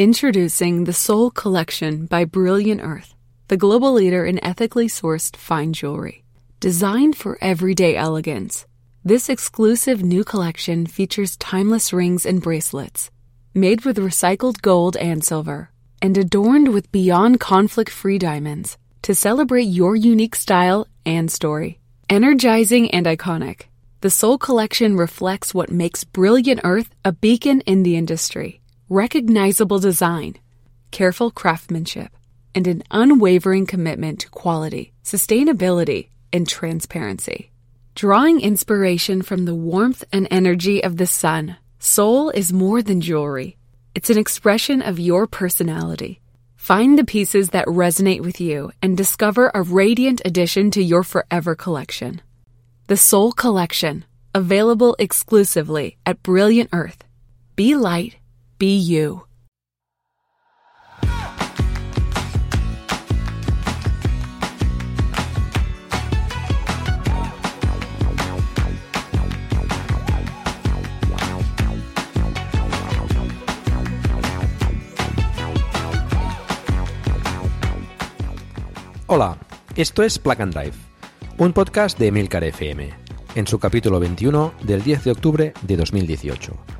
Introducing the Soul Collection by Brilliant Earth, the global leader in ethically sourced fine jewelry. Designed for everyday elegance, this exclusive new collection features timeless rings and bracelets made with recycled gold and silver and adorned with beyond conflict free diamonds to celebrate your unique style and story. Energizing and iconic, the Soul Collection reflects what makes Brilliant Earth a beacon in the industry recognizable design, careful craftsmanship, and an unwavering commitment to quality, sustainability, and transparency. Drawing inspiration from the warmth and energy of the sun, Soul is more than jewelry. It's an expression of your personality. Find the pieces that resonate with you and discover a radiant addition to your forever collection. The Soul Collection, available exclusively at Brilliant Earth. Be light Be you. Hola, esto es Plug and Drive, un podcast de Milcar FM, en su capítulo 21 del 10 de octubre de 2018.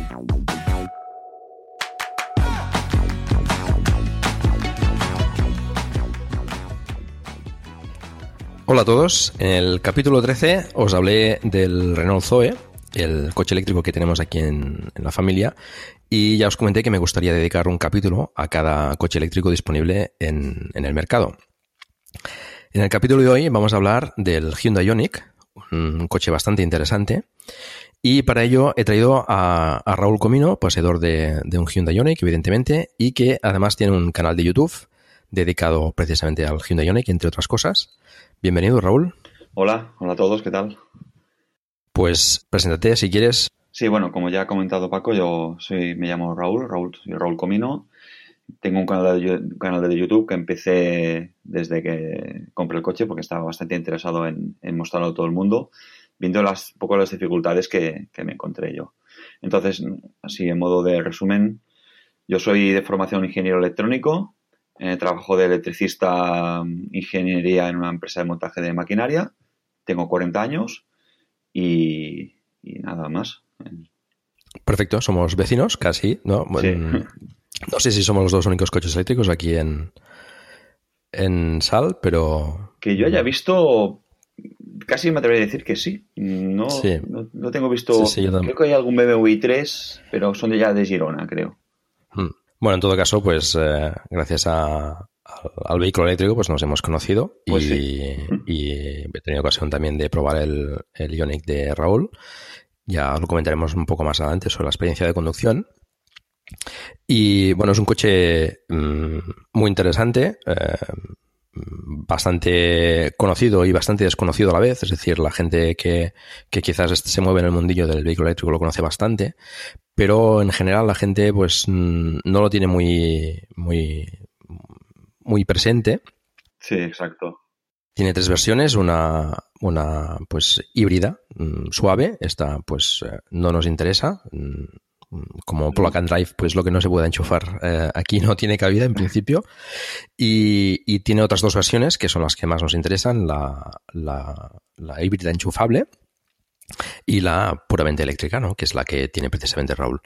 Hola a todos, en el capítulo 13 os hablé del Renault Zoe, el coche eléctrico que tenemos aquí en, la familia, y ya os comenté que me gustaría dedicar un capítulo a cada coche eléctrico disponible en, el mercado. En el capítulo de hoy vamos a hablar del Hyundai Ioniq, un coche bastante interesante, y para ello he traído a, Raúl Comino, poseedor de, un Hyundai Ioniq, evidentemente, y que además tiene un canal de YouTube dedicado precisamente al Hyundai Ioniq, entre otras cosas. Bienvenido, Raúl. Hola, hola a todos, ¿qué tal? Pues preséntate si quieres. Sí, bueno, como ya ha comentado Paco, yo soy, me llamo Raúl, Raúl, soy Raúl Comino. Tengo un canal, de, canal de YouTube que empecé desde que compré el coche porque estaba bastante interesado en, mostrarlo a todo el mundo, viendo las, un poco las dificultades que, que me encontré yo. Entonces, así en modo de resumen, yo soy de formación ingeniero electrónico, eh, trabajo de electricista, mm, ingeniería en una empresa de montaje de maquinaria. Tengo 40 años y, nada más. Perfecto, somos vecinos casi, ¿no? No sé si somos los dos únicos coches eléctricos aquí en, en Sal, pero... Que yo haya visto, casi me atrevería a decir que sí. No, no, tengo visto... creo que hay algún BMW i3, pero son de ya de Girona, creo. Bueno, en todo caso, pues eh, gracias a, al, vehículo eléctrico pues nos hemos conocido pues y, he tenido ocasión también de probar el, el Ionic de Raúl. Ya lo comentaremos un poco más adelante sobre la experiencia de conducción. Y bueno, es un coche mm, muy interesante. Eh, bastante conocido y bastante desconocido a la vez, es decir, la gente que, que, quizás se mueve en el mundillo del vehículo eléctrico lo conoce bastante, pero en general la gente pues mm, no lo tiene muy, muy, muy presente. Sí, exacto. Tiene tres versiones, una, una pues híbrida, mm, suave, esta pues eh, no nos interesa, mm, como plug and drive, pues lo que no se pueda enchufar eh, aquí no tiene cabida en principio. Y, tiene otras dos versiones que son las que más nos interesan, la, la, la híbrida enchufable y la puramente eléctrica, ¿no? que es la que tiene precisamente Raúl.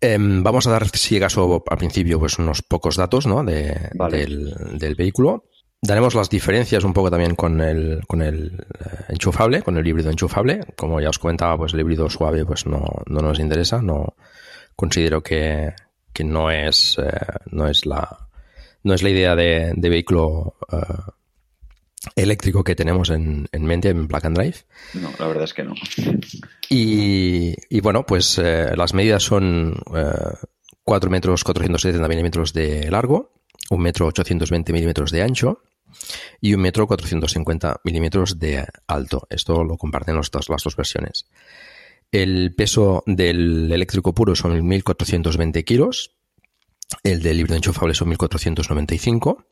Em, vamos a dar, si acaso, al principio, pues unos pocos datos ¿no? de, del, vehículo. Daremos las diferencias un poco también con el, con el eh, enchufable, con el híbrido enchufable. Como ya os comentaba, pues el híbrido suave pues no, no nos interesa. No considero que, que no es eh, no es la no es la idea de, vehículo eh, eléctrico que tenemos en, mente en Black and Drive. No, la verdad es que no. Y, bueno, pues eh, las medidas son 4 eh, metros 470 milímetros de largo, 1 metro 820 milímetros de ancho, y un metro 450 milímetros de alto. Esto lo comparten las dos versiones. El peso del eléctrico puro son 1.420 kilos, el del híbrido enchufable son 1.495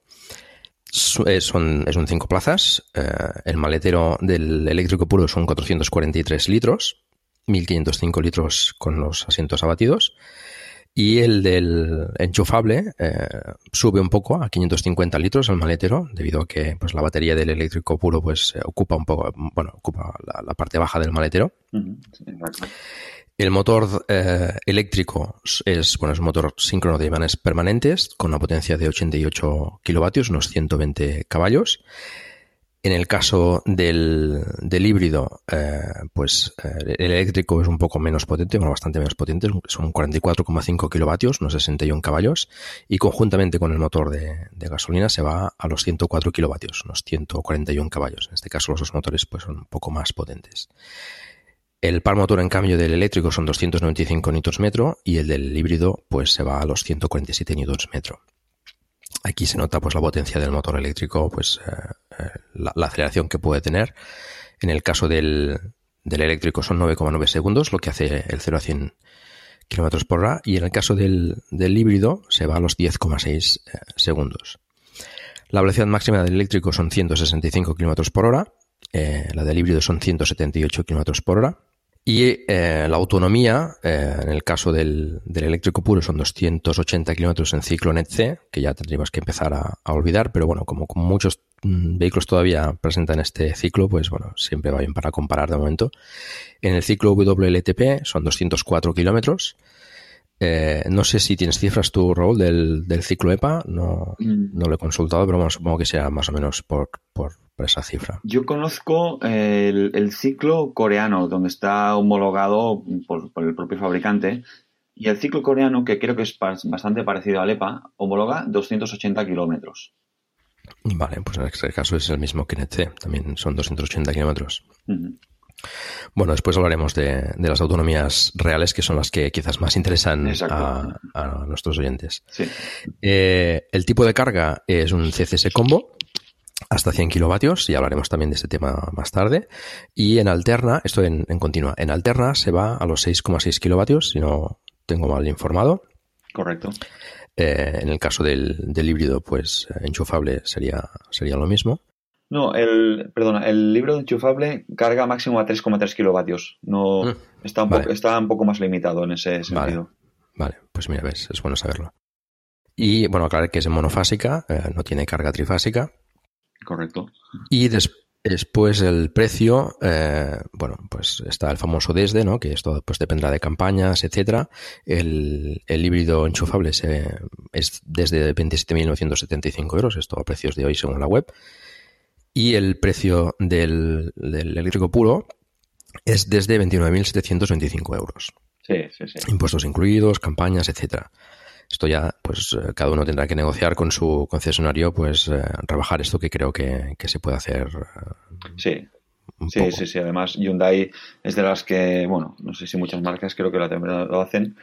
eh, son, es un 5 plazas. Eh, el maletero del eléctrico puro son 443 litros, 1505 litros con los asientos abatidos. Y el del enchufable eh, sube un poco a 550 litros el maletero, debido a que pues, la batería del eléctrico puro pues, ocupa un poco, bueno, ocupa la, parte baja del maletero. El motor eh, eléctrico es, bueno, es un motor síncrono de imanes permanentes con una potencia de 88 kilovatios, unos 120 caballos. En el caso del, híbrido, eh, pues eh, el eléctrico es un poco menos potente, bueno, bastante menos potente, son 44,5 kilovatios, unos 61 caballos, y conjuntamente con el motor de, de, gasolina se va a los 104 kilovatios, unos 141 caballos. En este caso los dos motores pues son un poco más potentes. El par motor, en cambio, del eléctrico son 295 Nm y el del híbrido pues se va a los 147 Nm. Aquí se nota pues la potencia del motor eléctrico, pues eh, eh, la, aceleración que puede tener. En el caso del, eléctrico son 9,9 segundos, lo que hace el 0 a 100 km por hora. Y en el caso del, híbrido se va a los 10,6 eh, segundos. La velocidad máxima del eléctrico son 165 km por hora. la del híbrido son 178 km por hora. Y eh, la autonomía, eh, en el caso del, eléctrico puro, son 280 kilómetros en ciclo NET-C, que ya tendríamos que empezar a, olvidar, pero bueno, como, muchos mm, vehículos todavía presentan este ciclo, pues bueno, siempre va bien para comparar de momento. En el ciclo WLTP son 204 kilómetros. Eh, no sé si tienes cifras tu Raúl, del, del ciclo EPA, no, mm. no lo he consultado, pero bueno, supongo que sea más o menos por, por, esa cifra. Yo conozco el, ciclo coreano, donde está homologado por, el propio fabricante, y el ciclo coreano, que creo que es bastante parecido al EPA, homologa 280 kilómetros. Vale, pues en este caso es el mismo que NET, también son 280 kilómetros. Bueno, después hablaremos de, las autonomías reales, que son las que quizás más interesan a, nuestros oyentes. Eh, el tipo de carga es un CCS combo, hasta 100 kilovatios, y hablaremos también de este tema más tarde. Y en alterna, esto en, continua, en alterna se va a los 6,6 kilovatios, si no tengo mal informado. Correcto. Eh, en el caso del, híbrido, pues enchufable sería, sería lo mismo. No, el, perdona, el híbrido enchufable carga máximo a 3,3 kilovatios. No, mm, está, un poco, está un poco más limitado en ese sentido. Vale, pues mira, ves, es bueno saberlo. Y bueno, aclarar que es monofásica, eh, no tiene carga trifásica. Correcto. Y después el precio, eh, bueno, pues está el famoso desde, ¿no? Que esto pues dependerá de campañas, etcétera. El, híbrido enchufable es desde 27.975 euros, esto a precios de hoy según la web. Y el precio del, del eléctrico puro es desde 29.725 euros. Sí, sí, sí. Impuestos incluidos, campañas, etcétera. Esto ya, pues eh, cada uno tendrá que negociar con su concesionario, pues eh, rebajar esto que creo que, se puede hacer. Eh, sí. Sí, sí, sí. Además, Hyundai es de las que, bueno, no sé si muchas marcas creo que lo hacen,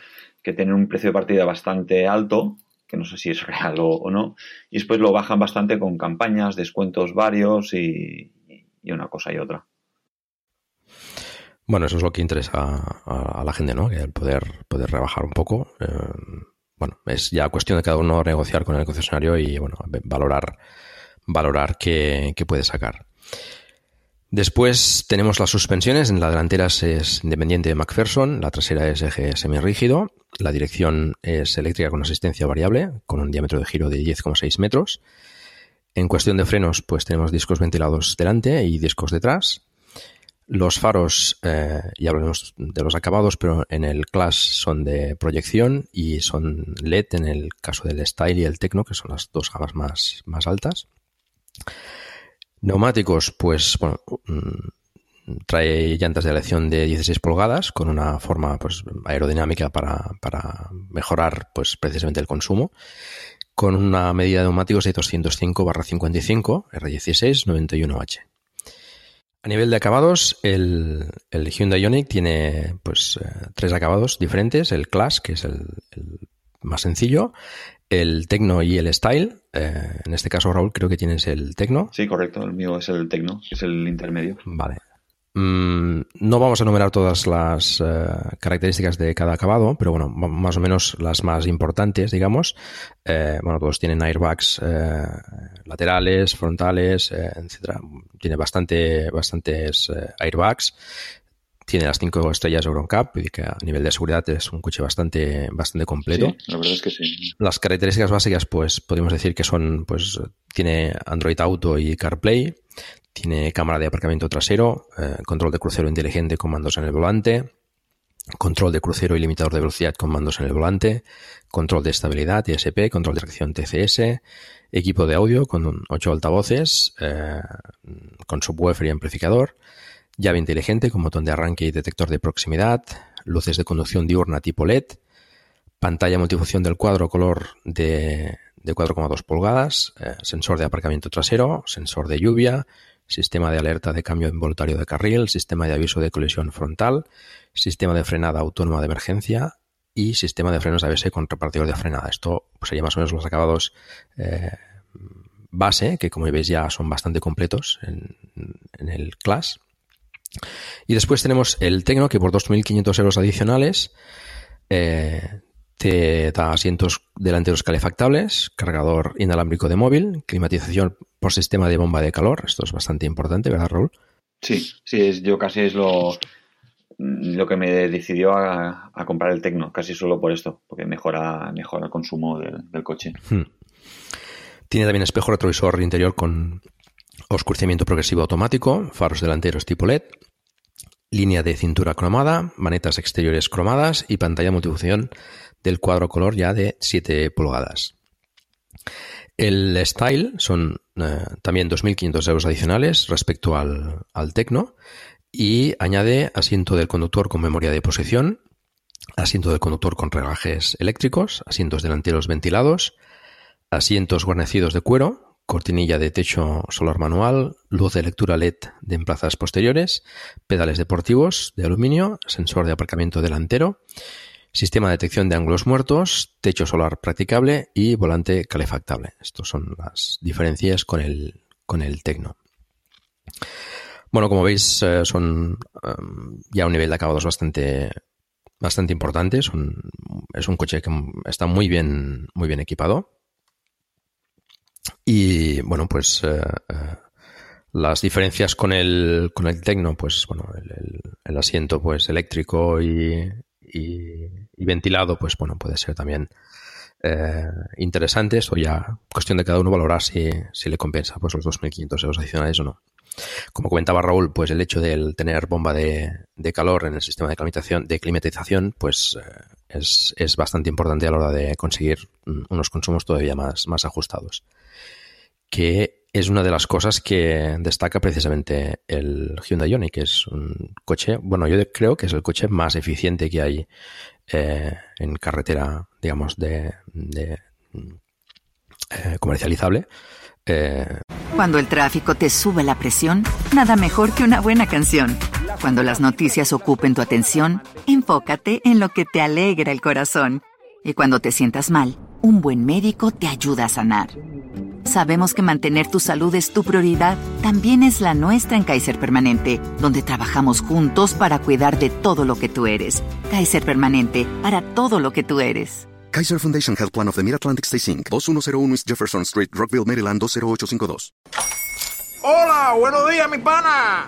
que tienen un precio de partida bastante alto, que no sé si es real o, no, y después lo bajan bastante con campañas, descuentos varios y, una cosa y otra. Bueno, eso es lo que interesa a, la gente, ¿no? El poder, poder rebajar un poco bueno, es ya cuestión de cada uno negociar con el concesionario y bueno, valorar, valorar qué, puede sacar. Después tenemos las suspensiones. En la delantera es independiente de McPherson, la trasera es eje semirrígido, la dirección es eléctrica con asistencia variable, con un diámetro de giro de 10,6 metros. En cuestión de frenos, pues tenemos discos ventilados delante y discos detrás. Los faros, eh, ya hablaremos de los acabados, pero en el Class son de proyección y son LED en el caso del Style y el Tecno, que son las dos gamas más, más altas. Neumáticos, pues bueno, mm, trae llantas de elección de 16 pulgadas con una forma pues, aerodinámica para, para mejorar pues, precisamente el consumo con una medida de neumáticos de 205-55 R16 91H. A nivel de acabados, el, Hyundai Ioniq tiene pues eh, tres acabados diferentes. El Class, que es el, más sencillo, el Tecno y el Style. Eh, en este caso, Raúl, creo que tienes el Tecno. Sí, correcto. El mío es el Tecno, es el intermedio. Vale. Mm, no vamos a enumerar todas las eh, características de cada acabado, pero bueno, más o menos las más importantes, digamos. Eh, bueno, todos tienen airbags laterales, frontales, etcétera. Tiene bastante, bastantes airbags tiene las cinco estrellas Euroncap y que a nivel de seguridad es un coche bastante, bastante completo. Sí, la verdad es que sí. Las características básicas, pues podemos decir que son, pues tiene Android Auto y CarPlay, tiene cámara de aparcamiento trasero, eh, control de crucero inteligente con mandos en el volante, control de crucero y limitador de velocidad con mandos en el volante, control de estabilidad ISP, control de tracción TCS, equipo de audio con ocho altavoces, eh, con subwoofer y amplificador, llave inteligente con botón de arranque y detector de proximidad, luces de conducción diurna tipo LED, pantalla multifunción del cuadro color de, 4,2 pulgadas, eh, sensor de aparcamiento trasero, sensor de lluvia, sistema de alerta de cambio involuntario de carril, sistema de aviso de colisión frontal, sistema de frenada autónoma de emergencia y sistema de frenos ABS con repartidor de frenada. Esto pues, sería más o menos los acabados eh, base, que como veis ya son bastante completos en, en el Class. Y después tenemos el Tecno, que por 2.500 euros adicionales eh, te da asientos delanteros calefactables, cargador inalámbrico de móvil, climatización por sistema de bomba de calor. Esto es bastante importante, ¿verdad, Raúl? Sí, sí, es, yo casi es lo, lo que me decidió a, comprar el Tecno, casi solo por esto, porque mejora, mejora el consumo del, coche. Hmm. Tiene también espejo retrovisor interior con oscurecimiento progresivo automático, faros delanteros tipo LED, línea de cintura cromada, manetas exteriores cromadas y pantalla multifunción del cuadro color ya de 7 pulgadas. El Style son eh, también 2.500 euros adicionales respecto al, al Tecno y añade asiento del conductor con memoria de posición, asiento del conductor con regajes eléctricos, asientos delanteros ventilados, asientos guarnecidos de cuero, cortinilla de techo solar manual, luz de lectura LED de emplazas posteriores, pedales deportivos de aluminio, sensor de aparcamiento delantero, sistema de detección de ángulos muertos, techo solar practicable y volante calefactable. Estas son las diferencias con el, con el Tecno. Bueno, como veis, eh, son em, ya un nivel de acabados bastante, bastante importante. es un coche que está muy bien, muy bien equipado. Y bueno, pues eh, eh, las diferencias con el, con el Tecno, pues bueno, el, asiento pues eléctrico y, ventilado, pues bueno, puede ser también eh, interesantes o ya cuestión de cada uno valorar si, si le compensa pues los 2.500 euros adicionales o no. Como comentaba Raúl, pues el hecho de tener bomba de, calor en el sistema de climatización, de climatización pues es, es, bastante importante a la hora de conseguir unos consumos todavía más, más ajustados que es una de las cosas que destaca precisamente el Hyundai Ioniq, que es un coche, bueno, yo creo que es el coche más eficiente que hay eh, en carretera, digamos, de, eh, comercializable. Eh, Cuando el tráfico te sube la presión, nada mejor que una buena canción. Cuando las noticias ocupen tu atención, enfócate en lo que te alegra el corazón. Y cuando te sientas mal, un buen médico te ayuda a sanar. Sabemos que mantener tu salud es tu prioridad, también es la nuestra en Kaiser Permanente, donde trabajamos juntos para cuidar de todo lo que tú eres. Kaiser Permanente, para todo lo que tú eres. Kaiser Foundation Health Plan of the Mid-Atlantic Stay Inc., 2101 East Jefferson Street, Rockville, Maryland, 20852. Hola, buenos días, mi pana.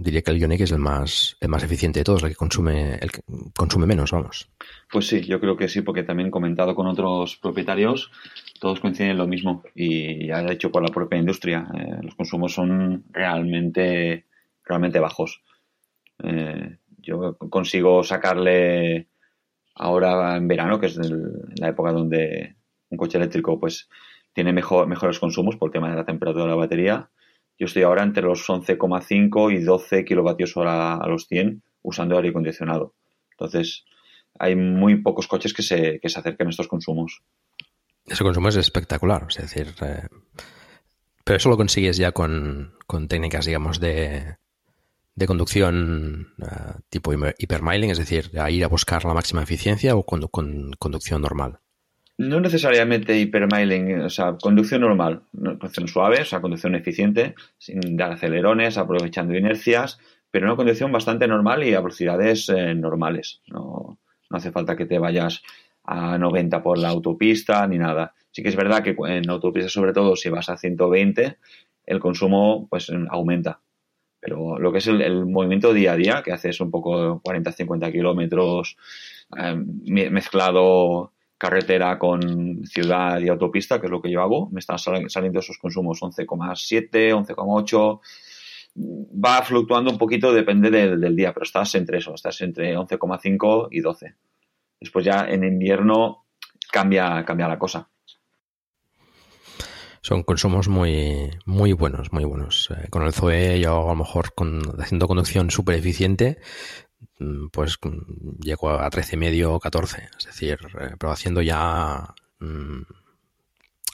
Diría que el Ioniq es el más, el más eficiente de todos, el que consume, el que consume menos, vamos. Pues sí, yo creo que sí, porque también comentado con otros propietarios, todos coinciden en lo mismo y ya hecho por la propia industria. Eh, los consumos son realmente, realmente bajos. Eh, yo consigo sacarle ahora en verano, que es la época donde un coche eléctrico pues tiene mejor, mejores consumos por el tema de la temperatura de la batería. Yo estoy ahora entre los 11,5 y 12 kilovatios hora a los 100 usando aire acondicionado. Entonces, hay muy pocos coches que se, que se acerquen a estos consumos. Ese consumo es espectacular, es decir, eh, pero eso lo consigues ya con, con técnicas, digamos, de, de conducción uh, tipo hipermiling, es decir, a ir a buscar la máxima eficiencia o con conducción normal. No necesariamente hipermiling, o sea, conducción normal, conducción suave, o sea, conducción eficiente, sin dar acelerones, aprovechando inercias, pero una conducción bastante normal y a velocidades eh, normales. No, no hace falta que te vayas a 90 por la autopista ni nada. Sí que es verdad que en autopista, sobre todo si vas a 120, el consumo pues aumenta. Pero lo que es el, movimiento día a día, que haces un poco 40-50 kilómetros eh, mezclado carretera con ciudad y autopista, que es lo que yo hago, me están saliendo esos consumos 11,7, 11,8. Va fluctuando un poquito, depende del, día, pero estás entre eso, estás entre 11,5 y 12. Después ya en invierno cambia, cambia la cosa. Son consumos muy, muy buenos, muy buenos. Eh, con el Zoe yo a lo mejor con, haciendo conducción súper eficiente, pues mm, llego a 13,5 o 14. Es decir, eh, pero haciendo ya mmm,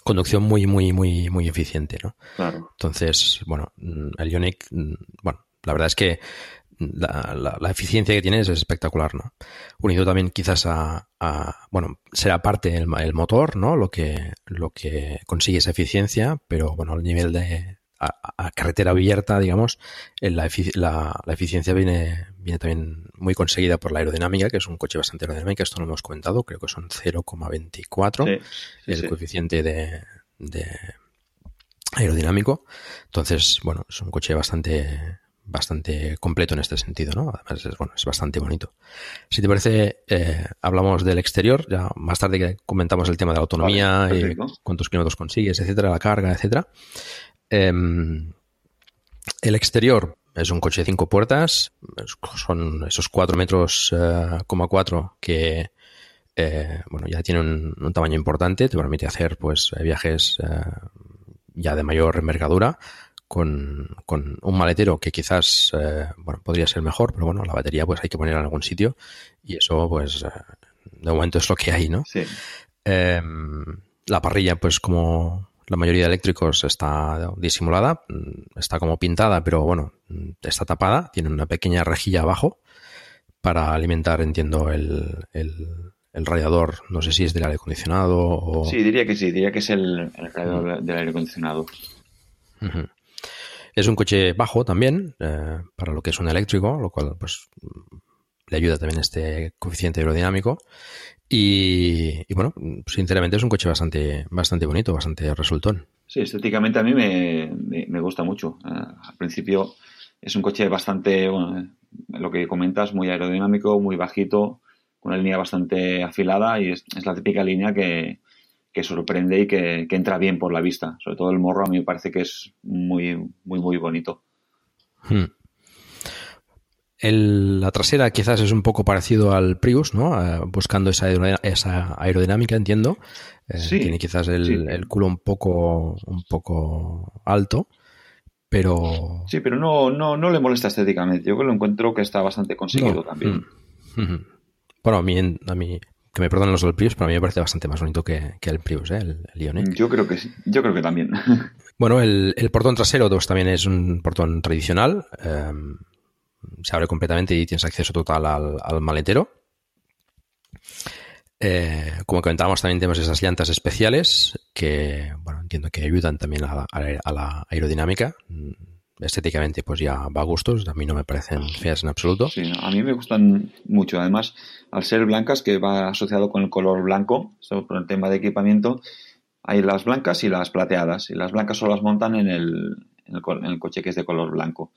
conducción muy, muy, muy, muy eficiente, ¿no? Claro. Entonces, bueno, mm, el Ionic, bueno, la verdad es que la, la, eficiencia que tiene es espectacular, ¿no? Unido también quizás a, bueno, será parte del el motor, ¿no? Lo que, lo que consigue esa eficiencia, pero bueno, al nivel de a, carretera abierta, digamos, la, la, la, eficiencia viene, viene también muy conseguida por la aerodinámica, que es un coche bastante aerodinámico, esto lo hemos comentado, creo que son 0,24 el coeficiente de, de aerodinámico. Entonces, bueno, es un coche bastante bastante completo en este sentido, ¿no? Además es, bueno, es bastante bonito. Si te parece, eh, hablamos del exterior, ya más tarde comentamos el tema de la autonomía y cuántos kilómetros consigues, etcétera, la carga, etcétera. Em, el exterior es un coche de cinco puertas, son esos cuatro metros, eh, coma cuatro que eh, bueno, ya tiene un, tamaño importante, te permite hacer pues viajes ya de mayor envergadura, con, con un maletero que quizás eh, bueno, podría ser mejor, pero bueno, la batería pues hay que poner en algún sitio y eso pues eh, de momento es lo que hay, ¿no? Sí. Eh, la parrilla pues como la mayoría de eléctricos está disimulada, mm, está como pintada, pero bueno, mm, está tapada, tiene una pequeña rejilla abajo para alimentar, entiendo, el, el, el radiador, no sé si es del aire acondicionado o... Sí, diría que sí, diría que es el, el radiador del aire acondicionado. Uh es un coche bajo también, eh, para lo que es un eléctrico, lo cual pues le ayuda también este coeficiente aerodinámico. Y, bueno, sinceramente es un coche bastante, bastante bonito, bastante resultón. Sí, estéticamente a mí me, me, gusta mucho. Eh, al principio es un coche bastante, bueno, eh, lo que comentas, muy aerodinámico, muy bajito, con una línea bastante afilada y es la típica línea que, que sorprende y que, entra bien por la vista. Sobre todo el morro a mí me parece que es muy, muy, muy bonito. Hmm. La trasera quizás es un poco parecido al Prius, ¿no? Eh, buscando esa, aerodinámica, entiendo. Eh, tiene quizás el, culo un poco, un poco alto, pero... Sí, pero no, no, no le molesta estéticamente. Yo que lo encuentro que está bastante conseguido también. Hmm. Bueno, a mí, a mí que me perdonen los del Prius, pero a mí me parece bastante más bonito que, el Prius, ¿eh? el, Ioniq. Yo creo que sí, yo creo que también. Bueno, el, portón trasero pues, también es un portón tradicional. Em, se abre completamente y tienes acceso total al, maletero. Eh, como comentábamos, también tenemos esas llantas especiales que, bueno, entiendo que ayudan también a la aerodinámica estéticamente pues ya va a gustos, a mí no me parecen feas en absoluto. Sí, a mí me gustan mucho, además al ser blancas que va asociado con el color blanco, por el tema de equipamiento, hay las blancas y las plateadas y las blancas solo las montan en el, en el, coche que es de color blanco.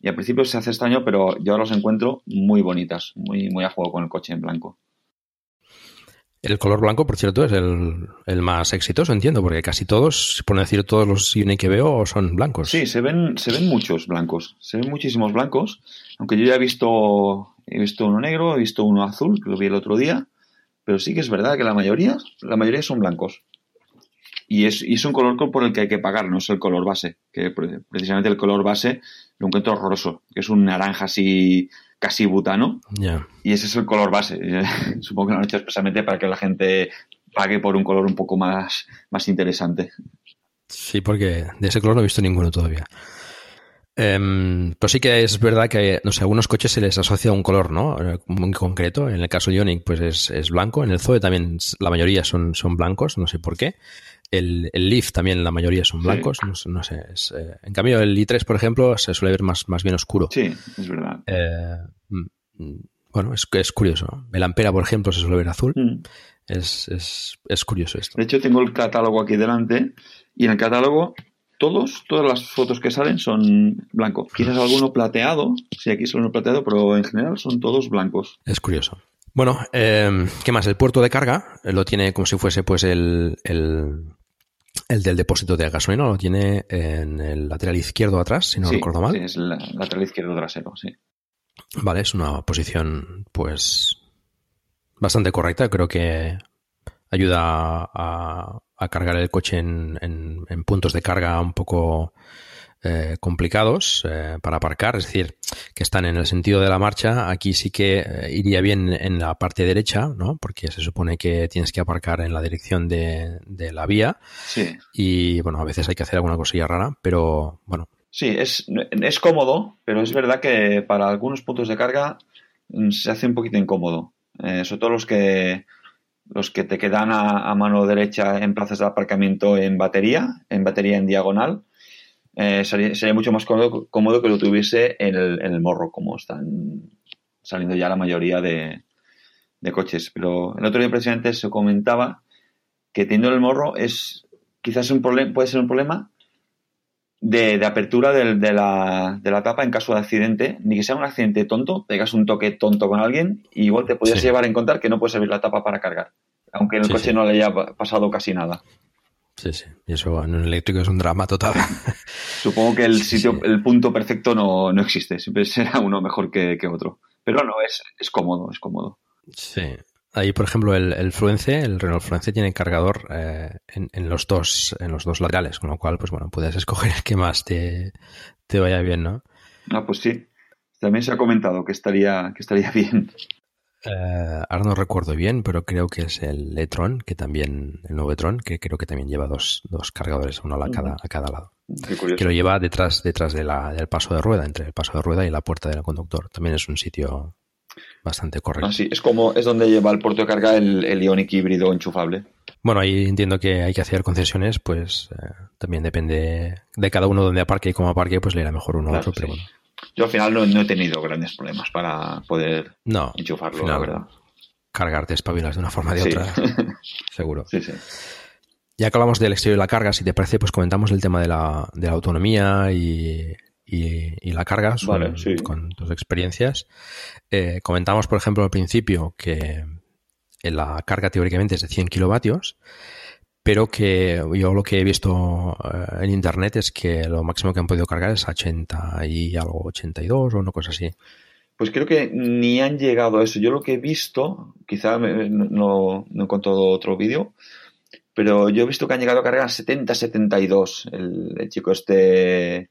Y al principio se hace extraño, pero yo ahora los encuentro muy bonitas, muy, muy a juego con el coche en blanco. El color blanco, por cierto, es el, más exitoso, entiendo, porque casi todos, por decir todos los Uni que veo, son blancos. Sí, se ven, se ven muchos blancos. Se ven muchísimos blancos. Aunque yo ya he visto, he visto uno negro, he visto uno azul, que lo vi el otro día. Pero sí que es verdad que la mayoría, la mayoría son blancos. Y es, y es un color por el que hay que pagar, no es el color base, que precisamente el color base lo encuentro horroroso, que es un naranja así casi butano, y ese es el color base. Supongo que lo han hecho expresamente para que la gente pague por un color un poco más, más interesante. Sí, porque de ese color no he visto ninguno todavía. Eh, pues sí que es verdad que no sé, a algunos coches se les asocia un color, ¿no? Muy concreto. En el caso Ionic, pues es, es, blanco. En el Zoe también la mayoría son, son blancos, no sé por qué. El, el Leaf también la mayoría son blancos, no, sé. Eh, en cambio, el i3, por ejemplo, se suele ver más, más bien oscuro. Sí, es verdad. Eh, mm, bueno, es, es curioso. El Ampera, por ejemplo, se suele ver azul. Mm. Es, es, es curioso esto. De hecho, tengo el catálogo aquí delante y en el catálogo todos, todas las fotos que salen son blancos. Quizás alguno plateado, si aquí solo uno plateado, pero en general son todos blancos. Es curioso. Bueno, eh, ¿qué más? El puerto de carga lo tiene como si fuese pues el, el, el del depósito de gasolina, lo tiene en el lateral izquierdo atrás, si no recuerdo mal. Sí, es el lateral izquierdo trasero, sí. Vale, es una posición pues bastante correcta. Creo que ayuda a, a cargar el coche en, en, puntos de carga un poco eh, complicados eh, para aparcar, es decir, que están en el sentido de la marcha. Aquí sí que eh, iría bien en la parte derecha, ¿no? Porque se supone que tienes que aparcar en la dirección de, de la vía. Sí. Y bueno, a veces hay que hacer alguna cosilla rara, pero bueno. Sí, es, es cómodo, pero es verdad que para algunos puntos de carga mm, se hace un poquito incómodo. sobre todo los que los que te quedan a, mano derecha en plazas de aparcamiento en batería, en batería en diagonal, eh, sería, mucho más cómodo, que lo tuviese en el, morro, como están saliendo ya la mayoría de, coches. Pero el otro día precisamente se comentaba que teniendo el morro es quizás un problema, puede ser un problema de, apertura de, la, de, la, tapa en caso de accidente, ni que sea un accidente tonto, pegas un toque tonto con alguien y igual te podías llevar a encontrar que no puedes abrir la tapa para cargar, aunque en el coche no le haya pasado casi nada. Sí, sí, y eso en un eléctrico es un drama total. Supongo que el sitio, el punto perfecto no, no, existe, siempre será uno mejor que, que otro. Pero no, es, es cómodo, es cómodo. Sí, Ahí, por ejemplo, el, el Fluence, el Renault Fluence tiene cargador eh, en, en, los dos, en los dos laterales, con lo cual, pues bueno, puedes escoger el que más te, te vaya bien, ¿no? Ah, pues sí. También se ha comentado que estaría, que estaría bien. Eh, ahora no recuerdo bien, pero creo que es el e que también, el nuevo e que creo que también lleva dos, dos cargadores, uno a cada, a cada lado. Que lo lleva detrás, detrás de la, del paso de rueda, entre el paso de rueda y la puerta del conductor. También es un sitio bastante correcto. Así, es como es donde lleva el puerto de carga el, el Ionic híbrido enchufable. Bueno, ahí entiendo que hay que hacer concesiones, pues eh, también depende de cada uno donde aparque y cómo aparque, pues le irá mejor uno u otro, pero bueno. Yo al final no, he tenido grandes problemas para poder enchufarlo, la verdad. Cargarte espabilas de una forma o de otra, seguro. Sí, sí. Ya que hablamos del exterior de la carga, si te parece, pues comentamos el tema de la, de la autonomía y y, la cargas con tus experiencias. Eh, comentamos, por ejemplo, al principio que la carga teóricamente es de 100 kilovatios, pero que yo lo que he visto eh, en internet es que lo máximo que han podido cargar es 80 y algo, 82 o una cosa así. Pues creo que ni han llegado a eso. Yo lo que he visto, quizá no, no he encontrado otro vídeo, pero yo he visto que han llegado a cargar 70, 72. El, el chico este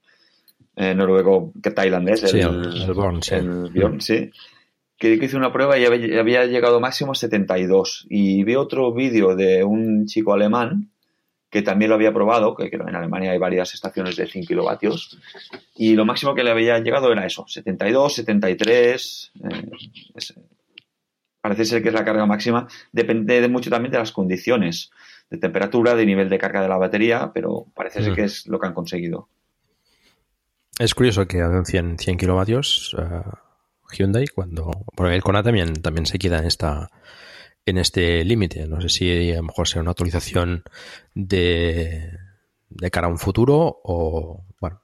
eh, noruego que tailandés, el, el, Bjorn, sí. Que hizo una prueba y había, llegado máximo a 72. Y vi otro vídeo de un chico alemán que también lo había probado, que en Alemania hay varias estaciones de 100 kilovatios, y lo máximo que le había llegado era eso, 72, 73. Eh, parece ser que es la carga máxima. Depende de mucho también de las condiciones, de temperatura, de nivel de carga de la batería, pero parece ser que es lo que han conseguido. Es curioso que hagan 100, 100 kilovatios uh, Hyundai cuando... Porque el Kona también, también se queda en esta en este límite. No sé si a lo mejor sea una actualización de, de cara a un futuro o, bueno,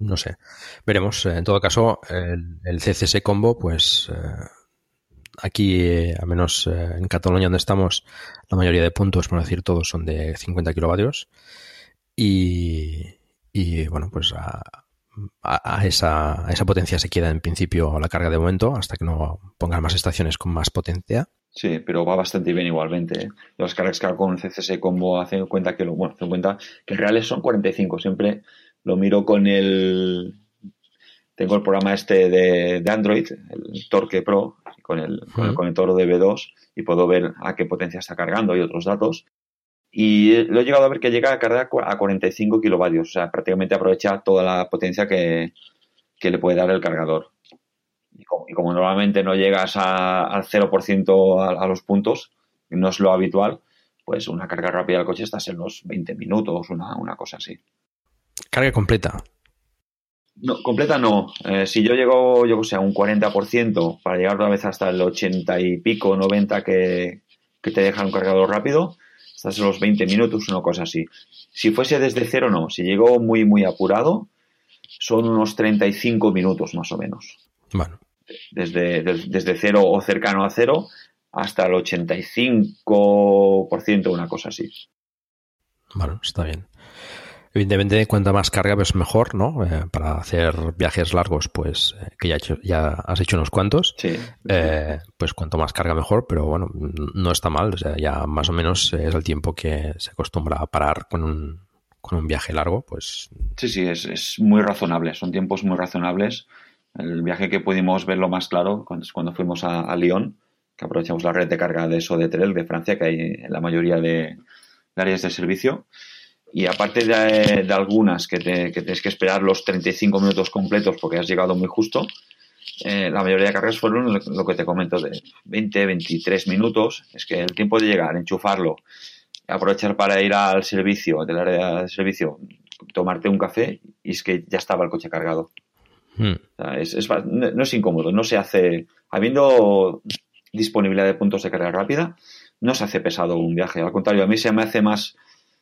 no sé. Veremos. En todo caso, el, el CCS Combo, pues eh, aquí, eh, al menos eh, en Cataluña donde estamos, la mayoría de puntos, por decir todos, son de 50 kilovatios. Y, y bueno, pues a, a, esa, a, esa, potencia se queda en principio la carga de momento hasta que no pongan más estaciones con más potencia. Sí, pero va bastante bien igualmente. ¿eh? Las cargas que hago con CCS Combo hace cuenta que lo, bueno, hace cuenta que en reales son 45. Siempre lo miro con el tengo el programa este de, Android, el Torque Pro, con el, con el conector de B2 y puedo ver a qué potencia está cargando y otros datos. Y lo he llegado a ver que llega a cargar a 45 kilovatios, o sea, prácticamente aprovecha toda la potencia que, que le puede dar el cargador. Y como, normalmente no llegas al 0% a, a, los puntos, no es lo habitual, pues una carga rápida del coche estás en los 20 minutos, una, una cosa así. Carga completa. No, completa no. Eh, si yo llego, yo que sé, a un 40% para llegar otra vez hasta el 80 y pico, 90 que, que te deja un cargador rápido, estás en los 20 minutos, una cosa así. Si fuese desde cero, no. Si llego muy, muy apurado, son unos 35 minutos más o menos. Bueno. Desde, desde cero o cercano a cero hasta el 85%, una cosa así. Bueno, está bien. Evidentemente, cuanta más carga, pues mejor, ¿no? Eh, para hacer viajes largos, pues eh, que ya, hecho, ya has hecho unos cuantos, sí. eh, pues cuanto más carga, mejor, pero bueno, no está mal. O sea, ya más o menos es el tiempo que se acostumbra a parar con un, con un viaje largo, pues... Sí, sí, es, es muy razonable, son tiempos muy razonables. El viaje que pudimos verlo más claro cuando, cuando fuimos a, a, Lyon, que aprovechamos la red de carga de Sodetrel de Francia, que hay en la mayoría de, de áreas de servicio. Y aparte de, de algunas que, te, que, tienes que esperar los 35 minutos completos porque has llegado muy justo, eh, la mayoría de carreras fueron lo que te comento de 20, 23 minutos. Es que el tiempo de llegar, enchufarlo, aprovechar para ir al servicio, del área de servicio, tomarte un café y es que ya estaba el coche cargado. Hmm. O sea, es, es, no es incómodo, no se hace, habiendo disponibilidad de puntos de carga rápida, no se hace pesado un viaje. Al contrario, a mí se me hace más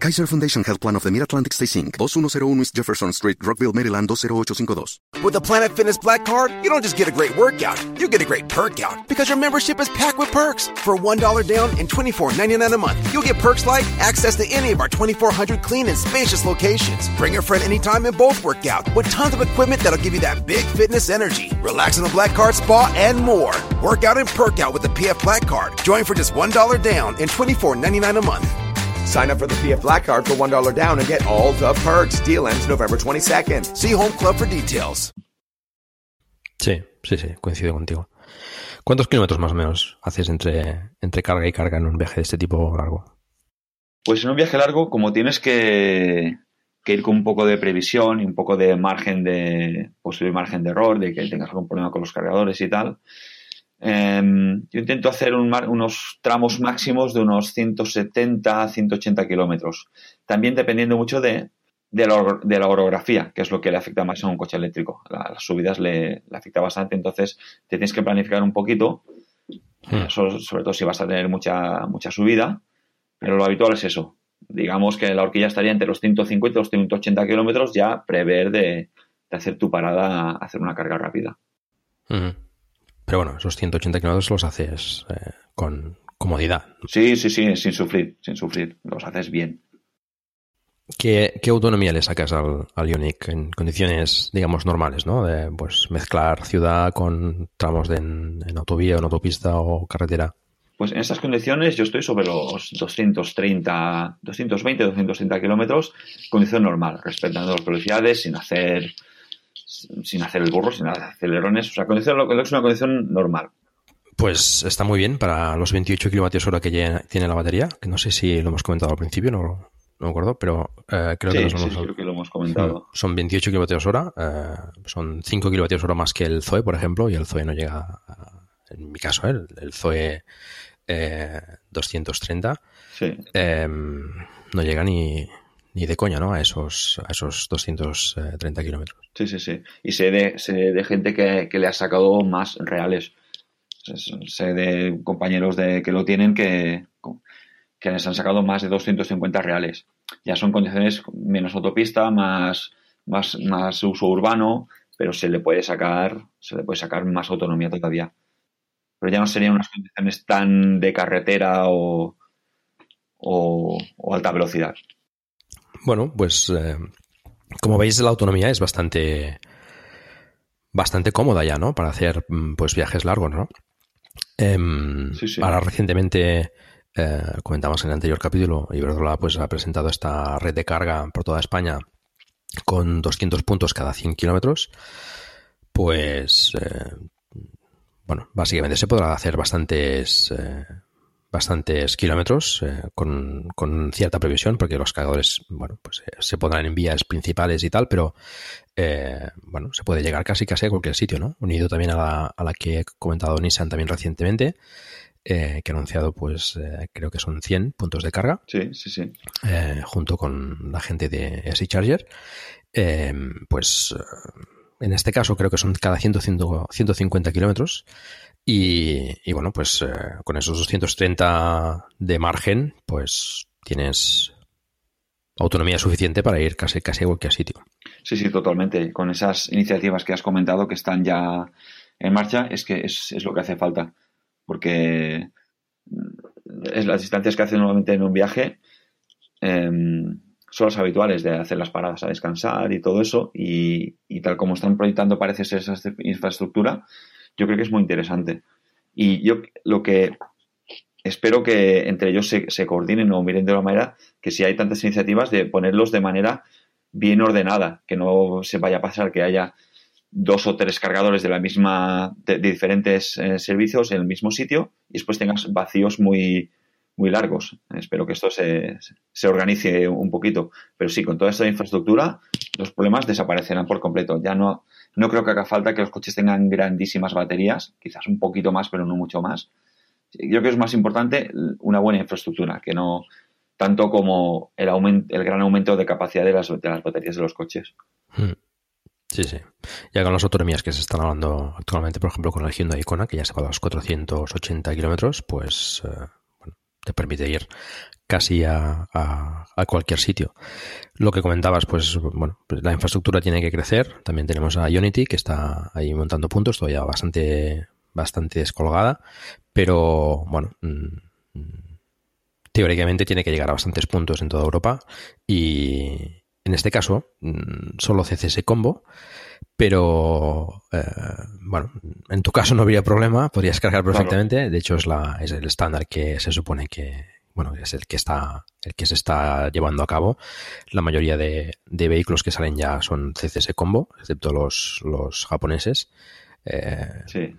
Kaiser Foundation Health Plan of the Mid-Atlantic Stay Inc. 2101 East Jefferson Street, Rockville, Maryland 20852. With the Planet Fitness Black Card, you don't just get a great workout, you get a great perk out because your membership is packed with perks. For $1 down and $24.99 a month, you'll get perks like access to any of our 2,400 clean and spacious locations. Bring a friend anytime and both work out with tons of equipment that'll give you that big fitness energy. Relax in the Black Card spa and more. Work out and perk out with the PF Black Card. Join for just $1 down and $24.99 a month. Sign up for the PF Black Card for $1 down and get all the perks. Deal ends November 22nd. See Home Club for details. Sí, sí, sí, coincido contigo. ¿Cuántos kilómetros más o menos haces entre, entre carga y carga en un viaje de este tipo largo? Pues en un viaje largo, como tienes que, que ir con un poco de previsión y un poco de margen de posible margen de error, de que tengas algún problema con los cargadores y tal, eh, yo intento hacer un, unos tramos máximos de unos 170, 180 kilómetros. También dependiendo mucho de, de, la, de, la, orografía, que es lo que le afecta más a un coche eléctrico. La, las subidas le, le, afecta bastante, entonces te tienes que planificar un poquito, hmm. sobre, sobre, todo si vas a tener mucha, mucha subida, pero lo habitual es eso. Digamos que la horquilla estaría entre los 150 y los 180 kilómetros, ya prever de, de, hacer tu parada, hacer una carga rápida. Hmm. Pero bueno, esos 180 kilómetros los haces eh, con comodidad. Sí, sí, sí, sin sufrir, sin sufrir. Los haces bien. ¿Qué, qué autonomía le sacas al, al, Ioniq en condiciones, digamos, normales, ¿no? De pues, mezclar ciudad con tramos de en, en autovía, en autopista o carretera. Pues en estas condiciones yo estoy sobre los 230, 220, 230 kilómetros, condición normal, respetando las velocidades, sin hacer sin hacer el burro, sin hacer acelerones. O sea, condición, lo que es una condición normal. Pues está muy bien para los 28 kilovatios hora que tiene la batería, que no sé si lo hemos comentado al principio, no, no me acuerdo, pero eh, creo, sí, que sí, creo, que lo hemos comentado. Son 28 kilovatios hora, eh, son 5 kilovatios hora más que el Zoe, por ejemplo, y el Zoe no llega, a, en mi caso, ¿eh? el, el Zoe 230, sí. no llega ni, ni de coña, ¿no? A esos, a esos 230 kilómetros. Sí, sí, sí. Y sé de, sé de gente que, que, le ha sacado más reales. sé de compañeros de, que lo tienen que, que les han sacado más de 250 reales. Ya son condiciones menos autopista, más, más, más uso urbano, pero se le puede sacar, se le puede sacar más autonomía todavía. Pero ya no serían unas condiciones tan de carretera o, o, alta velocidad. Bueno, pues eh, como veis la autonomía es bastante bastante cómoda ya, ¿no? Para hacer mm, pues viajes largos, ¿no? Em, ahora recientemente eh, comentamos en el anterior capítulo, Iberdrola pues ha presentado esta red de carga por toda España con 200 puntos cada 100 kilómetros. Pues eh, bueno, básicamente se podrá hacer bastantes bastantes kilómetros eh, con, con, cierta previsión, porque los cargadores, bueno, pues eh, se pondrán en vías principales y tal, pero eh, bueno, se puede llegar casi casi a cualquier sitio, ¿no? Unido también a la, a la que he comentado Nissan también recientemente, que ha anunciado, pues creo que son 100 puntos de carga. Sí, sí, sí. junto con la gente de SI Charger. pues en este caso creo que son cada 100, 150 kilómetros. Y, bueno, pues eh, con esos 230 de margen, pues tienes autonomía suficiente para ir casi, casi a cualquier sitio. Sí, sí, totalmente. Con esas iniciativas que has comentado que están ya en marcha, es que es, lo que hace falta. Porque es las distancias que hacen normalmente en un viaje em, son las habituales de hacer las paradas a descansar y todo eso. Y, y tal como están proyectando parece ser esa infraestructura, yo creo que es muy interesante. Y yo lo que espero que entre ellos se, se coordinen o miren de una manera que si hay tantas iniciativas de ponerlos de manera bien ordenada, que no se vaya a pasar que haya dos o tres cargadores de la misma de, diferentes eh, servicios en el mismo sitio y después tengas vacíos muy muy largos. Espero que esto se, se organice un poquito. Pero sí, con toda esta infraestructura, los problemas desaparecerán por completo. Ya no, no creo que haga falta que los coches tengan grandísimas baterías, quizás un poquito más, pero no mucho más. Yo creo que es más importante una buena infraestructura, que no tanto como el, aumento, el gran aumento de capacidad de las, de las baterías de los coches. Hmm. Sí, sí. Ya con las autonomías que se están hablando actualmente, por ejemplo, con el Hyundai Icona, que ya se va a los 480 kilómetros, pues bueno, te permite ir casi a, a, cualquier sitio. Lo que comentabas, pues bueno, pues la infraestructura tiene que crecer. También tenemos a Unity que está ahí montando puntos, todavía bastante, bastante descolgada, pero bueno, mm, teóricamente tiene que llegar a bastantes puntos en toda Europa y en este caso mm, solo CCS Combo, pero eh, bueno, en tu caso no habría problema, podrías cargar perfectamente. De hecho es la es el estándar que se supone que, bueno, es el que está, el que se está llevando a cabo. La mayoría de, vehículos que salen ya son CCS Combo, excepto los, los japoneses. Eh, sí.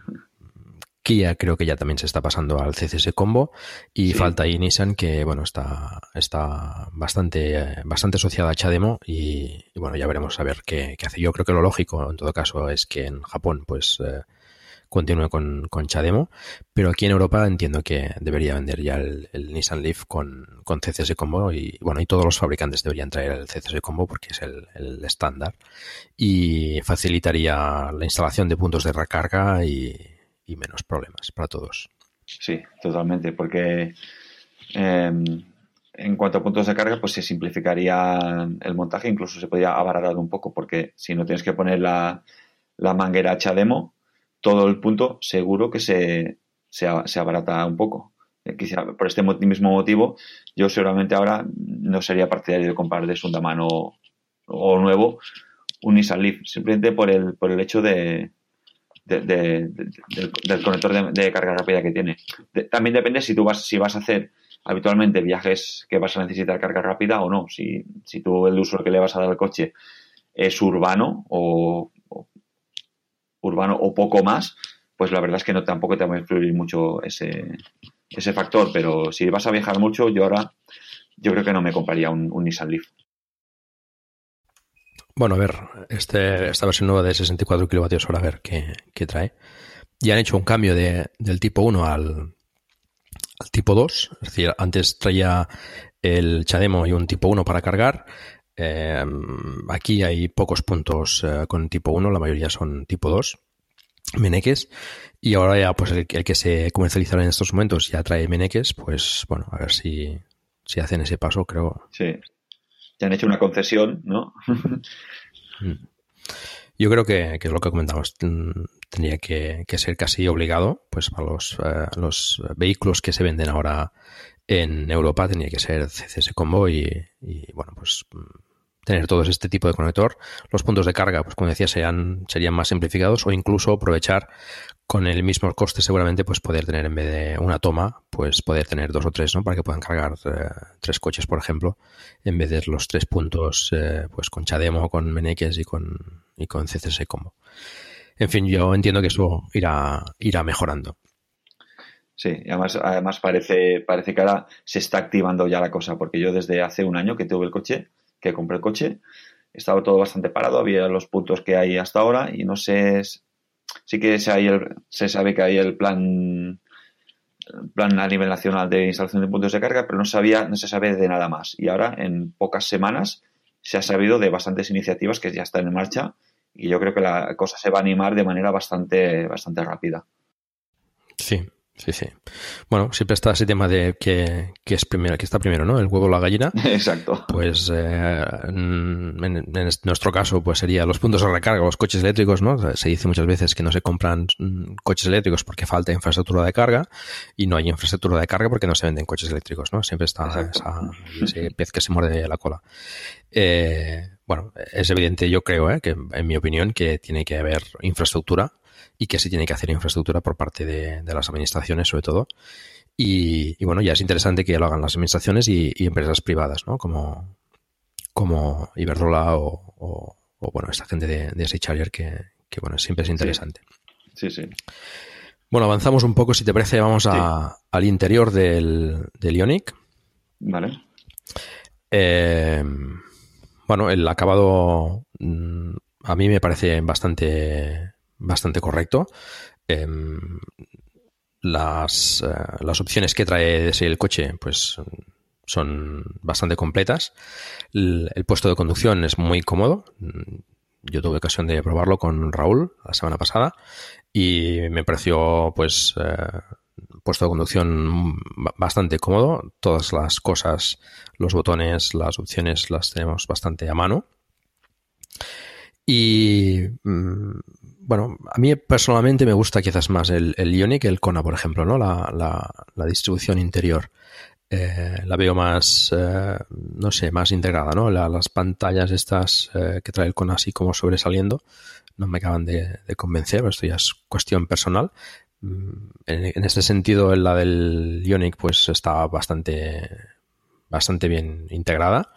Kia creo que ya también se está pasando al CCS Combo y falta ahí Nissan que bueno está está bastante bastante asociada a Chademo y, bueno ya veremos a ver qué, hace. Yo creo que lo lógico en todo caso es que en Japón pues eh, continúe con, con Chademo, pero aquí en Europa entiendo que debería vender ya el, Nissan Leaf con, con, CCS Combo y bueno, y todos los fabricantes deberían traer el CCS Combo porque es el, estándar y facilitaría la instalación de puntos de recarga y, menos problemas para todos. Sí, totalmente, porque em, en cuanto a puntos de carga, pues se simplificaría el montaje, incluso se podría abaratar un poco, porque si no tienes que poner la, la manguera Chademo, todo el punto seguro que se, se, abarata un poco. Eh, quizá por este mismo motivo, yo seguramente ahora no sería partidario de comprar de segunda mano o nuevo un Nissan Leaf, simplemente por el, por el hecho de, del, conector de, carga rápida que tiene. también depende si tú vas, si vas a hacer habitualmente viajes que vas a necesitar carga rápida o no. Si, si tú el uso que le vas a dar al coche es urbano o, urbano o poco más, pues la verdad es que no tampoco te va a influir mucho ese, ese factor. Pero si vas a viajar mucho, yo ahora yo creo que no me compraría un, Nissan Leaf. Bueno, a ver, este, esta versión nueva de 64 kilovatios hora, a ver qué, trae. Ya han hecho un cambio de, del tipo 1 al, al tipo 2. Es decir, antes traía el Chademo y un tipo 1 para cargar. Eh, aquí hay pocos puntos eh, con tipo 1, la mayoría son tipo 2. Meneques y ahora ya pues el, que se comercializará en estos momentos ya trae Meneques, pues bueno, a ver si, si hacen ese paso, creo. Sí. Han hecho una concesión, ¿no? Mm. Yo creo que, es lo que comentamos. Tendría que, ser casi obligado, pues para los, eh, los vehículos que se venden ahora en Europa, tendría que ser CCS Combo y, y bueno, pues tener todo este tipo de conector. Los puntos de carga, pues como decía, serían, más simplificados o incluso aprovechar con el mismo coste seguramente pues poder tener en vez de una toma, pues poder tener dos o tres, ¿no? Para que puedan cargar eh, tres coches, por ejemplo, en vez de los tres puntos eh, pues con Chademo, con Meneques y con, y con CCS Combo. En fin, yo entiendo que eso irá, irá mejorando. Sí, además, además parece, parece que ahora se está activando ya la cosa, porque yo desde hace un año que tuve el coche, que compré el coche, estaba todo bastante parado, había los puntos que hay hasta ahora y no sé, sí que se, sabe que hay el plan plan a nivel nacional de instalación de puntos de carga, pero no sabía, no se sabe de nada más. Y ahora, en pocas semanas, se ha sabido de bastantes iniciativas que ya están en marcha y yo creo que la cosa se va a animar de manera bastante, bastante rápida. Sí, Sí, sí. Bueno, siempre está ese tema de que, es primero, que está primero, ¿no? El huevo o la gallina. Exacto. Pues eh, en, nuestro caso, pues sería los puntos de recarga, los coches eléctricos, ¿no? Se dice muchas veces que no se compran mm, coches eléctricos porque falta infraestructura de carga y no hay infraestructura de carga porque no se venden coches eléctricos, ¿no? Siempre está ese pez que se muerde la cola. Eh, bueno, es evidente, yo creo, ¿eh? que en mi opinión, que tiene que haber infraestructura y que se tiene que hacer infraestructura por parte de, las administraciones, sobre todo. Y, bueno, ya es interesante que lo hagan las administraciones y, empresas privadas, ¿no? Como, como Iberdrola o, bueno, esta gente de, de Charger que, bueno, siempre es interesante. Sí, sí. Bueno, avanzamos un poco, si te parece, vamos al interior del, del Ionic. Vale. Eh, bueno, el acabado mm, a mí me parece bastante bastante correcto. Em, las, eh, las, opciones que trae el coche, pues son bastante completas. El, puesto de conducción es muy cómodo. Yo tuve ocasión de probarlo con Raúl la semana pasada y me pareció, pues, eh, puesto de conducción bastante cómodo. Todas las cosas, los botones, las opciones las tenemos bastante a mano. Y mm, bueno, a mí personalmente me gusta quizás más el, el Ionic que el Kona, por ejemplo, ¿no? La, la, distribución interior. Eh, la veo más, eh, no sé, más integrada, ¿no? las pantallas estas eh, que trae el Kona así como sobresaliendo no me acaban de, convencer, pero esto ya es cuestión personal. Mm, en, en este sentido, la del Ionic pues está bastante, bastante bien integrada.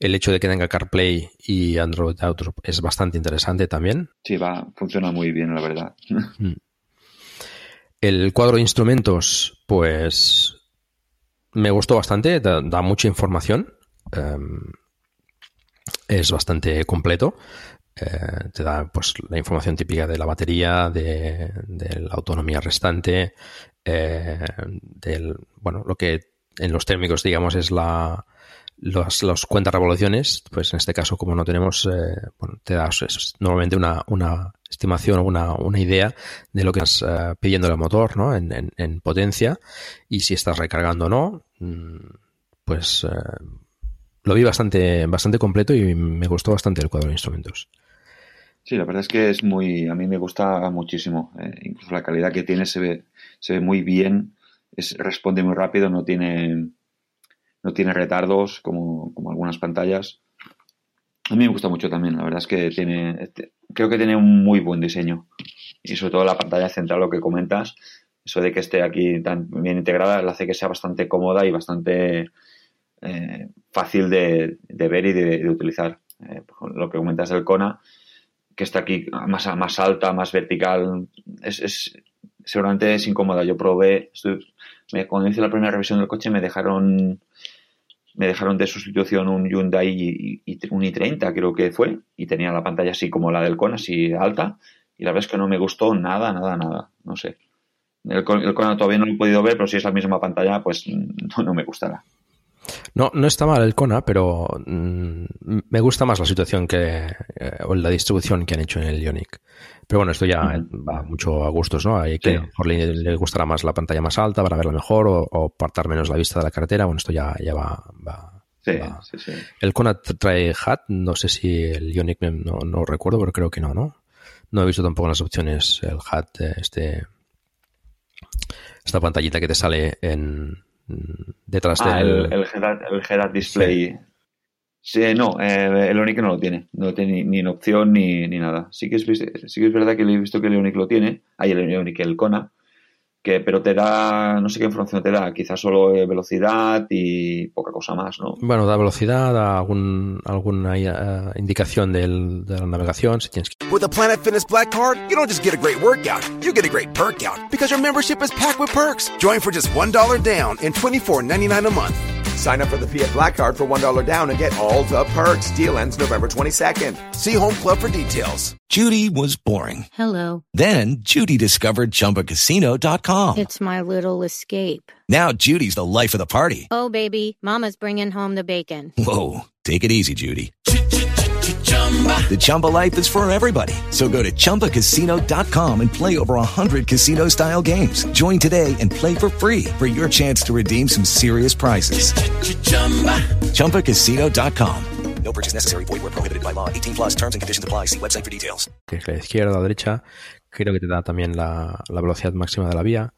El hecho de que tenga CarPlay y Android Auto es bastante interesante también. Sí, va, funciona muy bien, la verdad. Mm. El cuadro de instrumentos, pues me gustó bastante, da, mucha información. Em, es bastante completo. Eh, te da pues la información típica de la batería, de, la autonomía restante, eh, del bueno, lo que en los térmicos digamos es la los, los cuentas revoluciones, pues en este caso, como no tenemos, eh, bueno, te das normalmente una, una estimación o una, una, idea de lo que estás eh, pidiendo el motor, ¿no? En, en, potencia y si estás recargando o no, mm, pues eh, lo vi bastante, bastante completo y me gustó bastante el cuadro de instrumentos. Sí, la verdad es que es muy, a mí me gusta muchísimo. incluso la calidad que tiene se ve, se ve muy bien, es, responde muy rápido, no tiene no tiene retardos como, algunas pantallas. A mí me gusta mucho también, la verdad es que tiene, este, creo que tiene un muy buen diseño. Y sobre todo la pantalla central, lo que comentas, eso de que esté aquí tan bien integrada, le hace que sea bastante cómoda y bastante eh, fácil de, ver y de, utilizar. Eh, lo que comentas del Kona, que está aquí más, más alta, más vertical, es, seguramente es incómoda. Yo probé, cuando hice la primera revisión del coche me dejaron me dejaron de sustitución un Hyundai y, un i30 creo que fue y tenía la pantalla así como la del Kona así alta y la verdad es que no me gustó nada, nada, nada, no sé. El, el Kona todavía no lo he podido ver, pero si es la misma pantalla, pues no me gustará. No, no está mal el Kona, pero mm, me gusta más la situación que eh, o la distribución que han hecho en el Ionic. Pero bueno, esto ya va mucho a gustos, ¿no? Hay que mejor le, gustará más la pantalla más alta para verla mejor o, o apartar menos la vista de la carretera. Bueno, esto ya, ya va, va, Sí, va. sí, sí. El Kona trae HAT, no sé si el Ionic no, no recuerdo, pero creo que no, ¿no? No he visto tampoco en las opciones el HAT, eh, este esta pantallita que te sale en detrás Ah, del el, el head-up head-up display. Sí, no, eh, el Ioniq no lo tiene. No lo tiene ni, ni en opción ni, ni nada. Sí que, es, sí que es verdad que he visto que el Ioniq lo tiene. Hay el Ioniq, el Kona. Que, pero te da, no sé qué información te da. Quizás solo eh, velocidad y poca cosa más, ¿no? Bueno, da velocidad, da algún, alguna eh, indicación del- de la navegación, si tienes que... With a Planet Fitness Black Card, you don't just get a great workout, you get a great perk out because your membership is packed with perks. Join for just $1 down and $24.99 a month. Sign up for the Fiat Black Card for $1 down and get all the perks. Deal ends November 22nd. See Home Club for details. Judy was boring. Hello. Then Judy discovered ChumbaCasino.com. It's my little escape. Now Judy's the life of the party. Oh, baby, Mama's bringing home the bacon. Whoa, take it easy, Judy. The Chumba life is for everybody. So go to ChumbaCasino.com and play over 100 casino style games. Join today and play for free for your chance to redeem some serious prizes. ChumbaCasino.com. No purchase necessary. Void where prohibited by law. 18 plus terms and conditions apply. See website for details. que es la izquierda o la derecha, creo que te da también la, la velocidad máxima de la vía.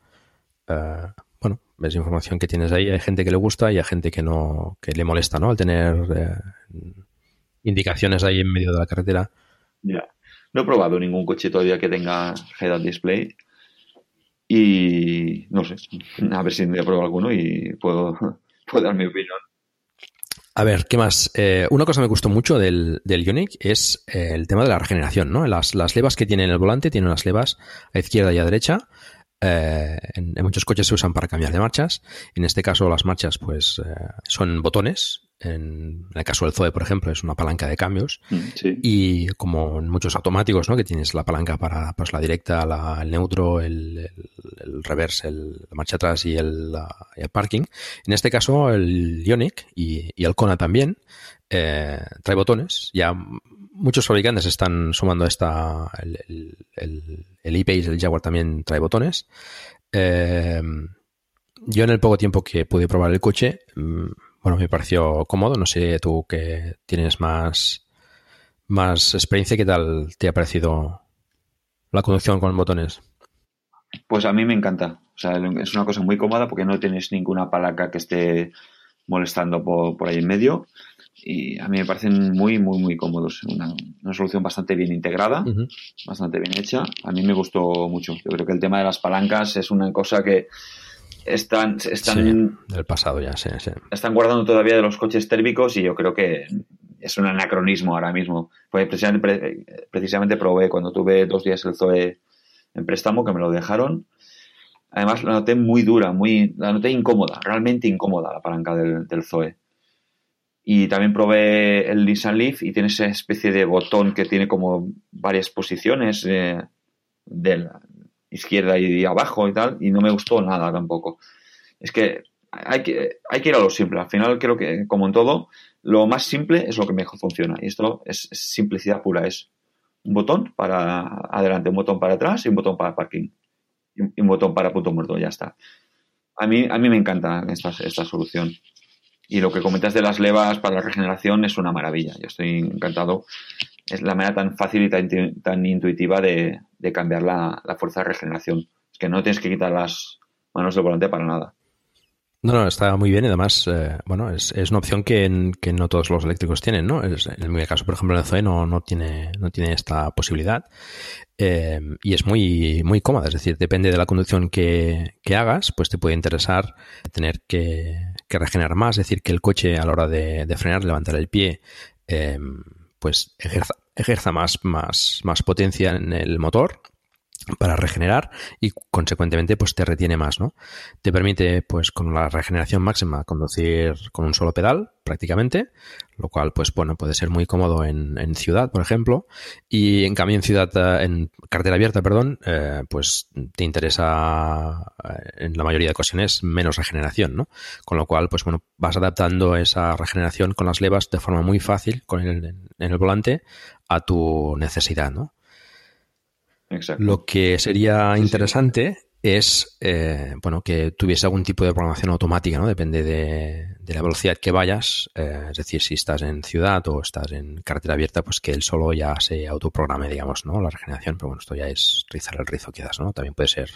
Eh, bueno, ves información que tienes ahí. Hay gente que le gusta y hay gente que no, que le molesta, ¿no? Al tener eh, indicaciones ahí en medio de la carretera. Ya. No he probado ningún coche todavía que tenga head-up display. Y no sé, a ver si me pruebo alguno y puedo, puedo dar mi opinión. A ver, ¿qué más? Eh, una cosa que me gustó mucho del, del Ioniq es eh, el tema de la regeneración, ¿no? Las, las levas que tiene en el volante tienen unas levas a izquierda y a derecha. Eh, en, en muchos coches se usan para cambiar de marchas. En este caso, las marchas, pues, son botones. En, el caso del Zoe, por ejemplo, es una palanca de cambios. Mm, Sí. Y como en muchos automáticos, ¿no? Que tienes la palanca para pues, la directa, la- el neutro, el, el, el reverse, el, la marcha atrás y el, la- y el parking. En este caso, el Ioniq y, y el Kona también eh, trae botones. Ya muchos fabricantes están sumando esta. El, el, el, el E-Pace, el Jaguar también trae botones. Eh, yo en el poco tiempo que pude probar el coche, mm, bueno, me pareció cómodo. No sé tú que tienes más, más experiencia, ¿qué tal te ha parecido la conducción con botones? Pues a mí me encanta. O sea, es una cosa muy cómoda porque no tienes ninguna palanca que esté molestando por, por ahí en medio. Y a mí me parecen muy, muy, muy cómodos. Una, una solución bastante bien integrada, bastante bien hecha. A mí me gustó mucho. Yo creo que el tema de las palancas es una cosa que están, están, Sí, del pasado ya, sí, sí. están guardando todavía de los coches térmicos y yo creo que es un anacronismo ahora mismo. Pues precisamente, pre- precisamente probé cuando tuve dos días el Zoe en préstamo, que me lo dejaron. Además, la noté muy dura, muy, la noté incómoda, realmente incómoda la palanca del, del Zoe. Y también probé el Nissan Leaf y tiene esa especie de botón que tiene como varias posiciones eh, de la izquierda y abajo y tal, y no me gustó nada tampoco. Es que hay que, hay que ir a lo simple. Al final creo que, como en todo, lo más simple es lo que mejor funciona. Y esto es, es simplicidad pura. Es un botón para adelante, un botón para atrás y un botón para parking. Y un, botón para punto muerto, ya está. A mí, a mí me encanta esta, esta solución. Y lo que comentas de las levas para la regeneración es una maravilla. Yo estoy encantado. Es la manera tan fácil y tan, tan intuitiva de, de cambiar la, la fuerza de regeneración. Es que no tienes que quitar las manos del volante para nada. No, no, está muy bien y además, eh, bueno, es, es una opción que, que no todos los eléctricos tienen, ¿no? Es- en mi caso, por ejemplo, el Zoe no, no, tiene, no tiene esta posibilidad eh, y es muy, muy cómoda, es decir, depende de la conducción que, que hagas, pues te puede interesar tener que, que regenerar más, es decir, que el coche a la hora de, de frenar, levantar el pie, eh, pues ejerza, ejerza más, más, más potencia en el motor para regenerar y consecuentemente pues te retiene más, ¿no? Te permite pues con la regeneración máxima conducir con un solo pedal prácticamente, lo cual pues bueno puede ser muy cómodo en, en ciudad por ejemplo y en cambio en ciudad eh, en cartera abierta perdón eh, pues te interesa eh, en la mayoría de ocasiones menos regeneración, ¿no? Con lo cual pues bueno vas adaptando esa regeneración con las levas de forma muy fácil con el, en el volante a tu necesidad, ¿no? Lo que sería interesante es eh, bueno que tuviese algún tipo de programación automática, ¿no? Depende de, la velocidad que vayas. Eh, es decir, si estás en ciudad o estás en carretera abierta, pues que él solo ya se autoprograme, digamos, ¿no? La regeneración. Pero bueno, esto ya es rizar el rizo quizás, ¿no? También puede ser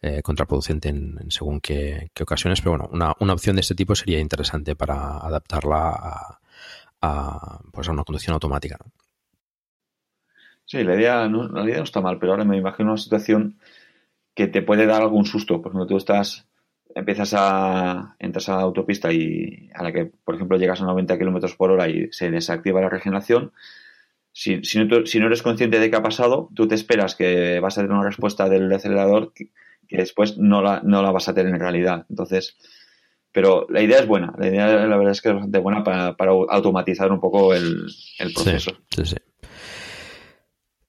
eh, contraproducente en, según qué, ocasiones. Pero bueno, una, una, opción de este tipo sería interesante para adaptarla a, a, pues a una conducción automática, ¿no? Sí, la idea, no, la idea no está mal, pero ahora me imagino una situación que te puede dar algún susto. Por ejemplo, tú estás, empiezas a, entras a la autopista y a la que, por ejemplo, llegas a 90 kilómetros por hora y se desactiva la regeneración. Si, si, no, si, no, eres consciente de qué ha pasado, tú te esperas que vas a tener una respuesta del acelerador que, después no la, no la vas a tener en realidad. Entonces, pero la idea es buena. La idea, la verdad es que es bastante buena para, para automatizar un poco el, el proceso. Sí, sí, sí.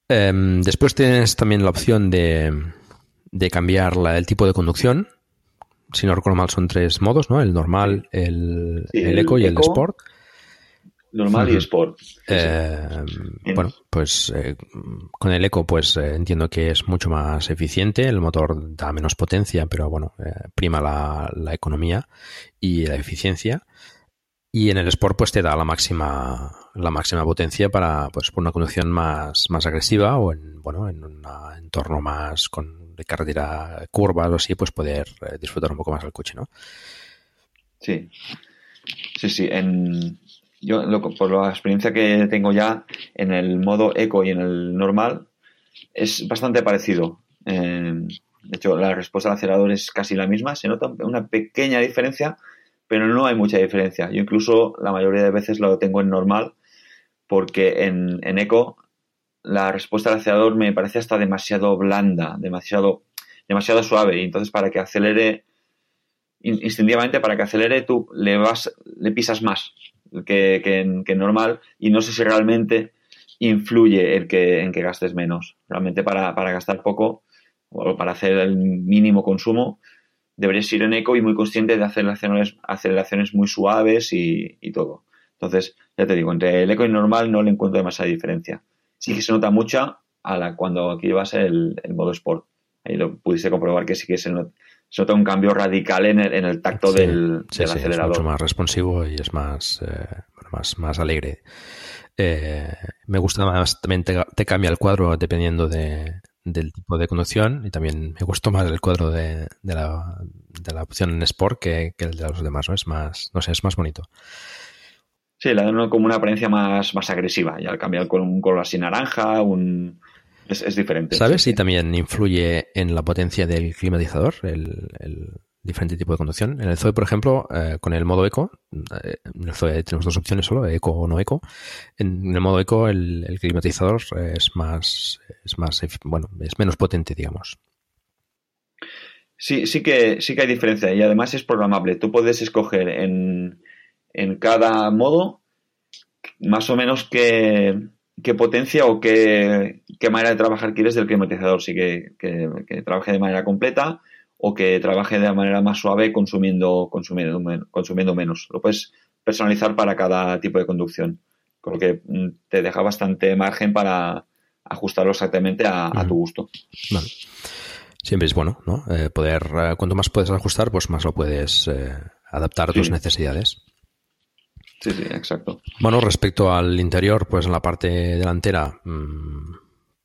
Em, después tienes también la opción de, de cambiar el tipo de conducción. Si no recuerdo mal, son tres modos, ¿no? El normal, el, el, eco y el sport. Normal y sport. Em, bueno, pues eh, con el eco, pues eh, entiendo que es mucho más eficiente. El motor da menos potencia, pero bueno, eh, prima la, la economía y la eficiencia. Y en el Sport pues te da la máxima la máxima potencia para pues por una conducción más, más agresiva o en bueno en un entorno más con de carretera curva o así pues poder eh, disfrutar un poco más del coche, ¿no? Sí. Sí, sí, en yo por la experiencia que tengo ya en el modo eco y en el normal es bastante parecido. Eh, de hecho, la respuesta al acelerador es casi la misma. Se nota una pequeña diferencia, pero no hay mucha diferencia. Yo incluso la mayoría de veces lo tengo en normal porque en, Eco la respuesta del acelerador me parece hasta demasiado blanda, demasiado, demasiado suave. Y entonces para que acelere, instintivamente para que acelere tú le vas, le pisas más que, que, normal y no sé si realmente influye el que, en que gastes menos. Realmente para, para gastar poco o para hacer el mínimo consumo, deberías ir en eco y muy consciente de aceleraciones, aceleraciones muy suaves y, todo. Entonces, ya te digo, entre el eco y normal no le encuentro demasiada diferencia. Sí que se nota mucha a la, cuando aquí llevas el, el modo sport. Ahí lo pudiste comprobar que sí que se, nota, un cambio radical en el, en el tacto del, acelerador. Es mucho más responsivo y es más, eh, más, más alegre. Eh, me gusta más, también te, cambia el cuadro dependiendo de, del tipo de conducción y también me gustó más el cuadro de, de, la, de la, opción en Sport que, el de los demás, ¿no? Es más, no sé, es más bonito. Sí, le dan como una apariencia más, más agresiva y al cambiar con un color así naranja, un... Es, diferente. ¿Sabes si también influye en la potencia del climatizador el, diferente tipo de conducción. En el Zoe, por ejemplo, eh, con el modo eco, eh, en el Zoe tenemos dos opciones solo, eco o no eco. En, el modo eco el, climatizador es más, es más, bueno, es menos potente, digamos. Sí, sí que, sí que hay diferencia y además es programable. Tú puedes escoger en, en cada modo más o menos qué, qué potencia o qué, qué, manera de trabajar quieres del climatizador. Sí que, que trabaje de manera completa o que trabaje de manera más suave consumiendo, consumiendo, consumiendo menos. Lo puedes personalizar para cada tipo de conducción, con lo que mm, te deja bastante margen para ajustarlo exactamente a, tu gusto. Siempre es bueno, ¿no? Eh, poder, eh, cuanto más puedes ajustar, pues más lo puedes eh, adaptar a tus necesidades. Sí, sí, exacto. Bueno, respecto al interior, pues en la parte delantera, mm,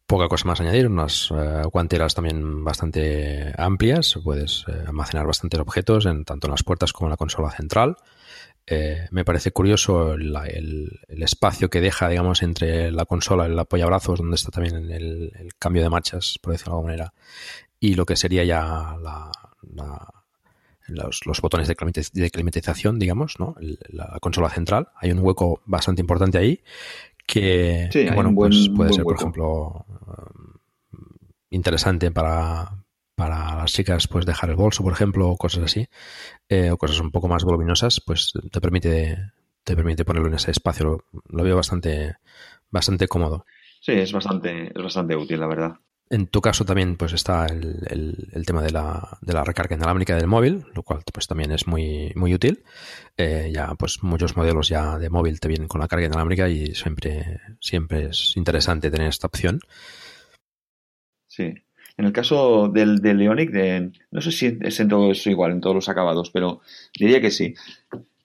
poca cosa más añadir, unas eh, guanteras también bastante amplias, puedes eh, almacenar bastantes objetos en, tanto en las puertas como en la consola central. Eh, me parece curioso el, espacio que deja, digamos, entre la consola el apoyabrazos, donde está también el, cambio de marchas, por decirlo de alguna manera, y lo que sería ya los, botones de, climatización, digamos, ¿no? la consola central. Hay un hueco bastante importante ahí que, bueno, pues puede ser, por ejemplo, interesante para, para las chicas pues dejar el bolso, por ejemplo, o cosas así, eh, o cosas un poco más voluminosas, pues te permite, te permite ponerlo en ese espacio. Lo, veo bastante, bastante cómodo. Sí, es bastante, es bastante útil, la verdad. En tu caso también pues está el, tema de la, de la, recarga inalámbrica del móvil, lo cual pues también es muy, muy útil. Eh, ya pues muchos modelos ya de móvil te vienen con la carga inalámbrica y siempre, siempre es interesante tener esta opción. Sí, en el caso del, del Leonic, de, no sé si es en todo eso igual, en todos los acabados, pero diría que sí.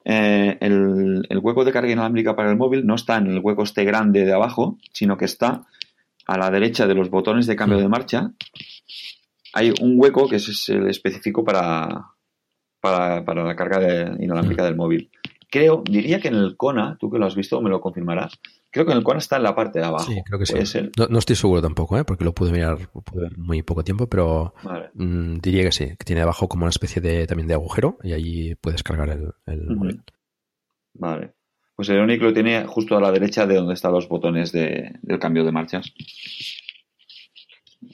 Eh, el, hueco de carga inalámbrica para el móvil no está en el hueco este grande de abajo, sino que está a la derecha de los botones de cambio de marcha. Hay un hueco que es el específico para, para, para la carga inalámbrica del móvil. Creo, diría que en el Kona, tú que lo has visto, me lo confirmarás, Creo que en el Kona está en la parte de abajo. Sí, creo que sí. No, estoy seguro tampoco, ¿eh? porque lo pude mirar muy poco tiempo, pero mm, diría que sí, que tiene abajo como una especie de también de agujero y ahí puedes cargar el, móvil. Vale. Pues el Ionic lo tiene justo a la derecha de donde están los botones de, del cambio de marchas.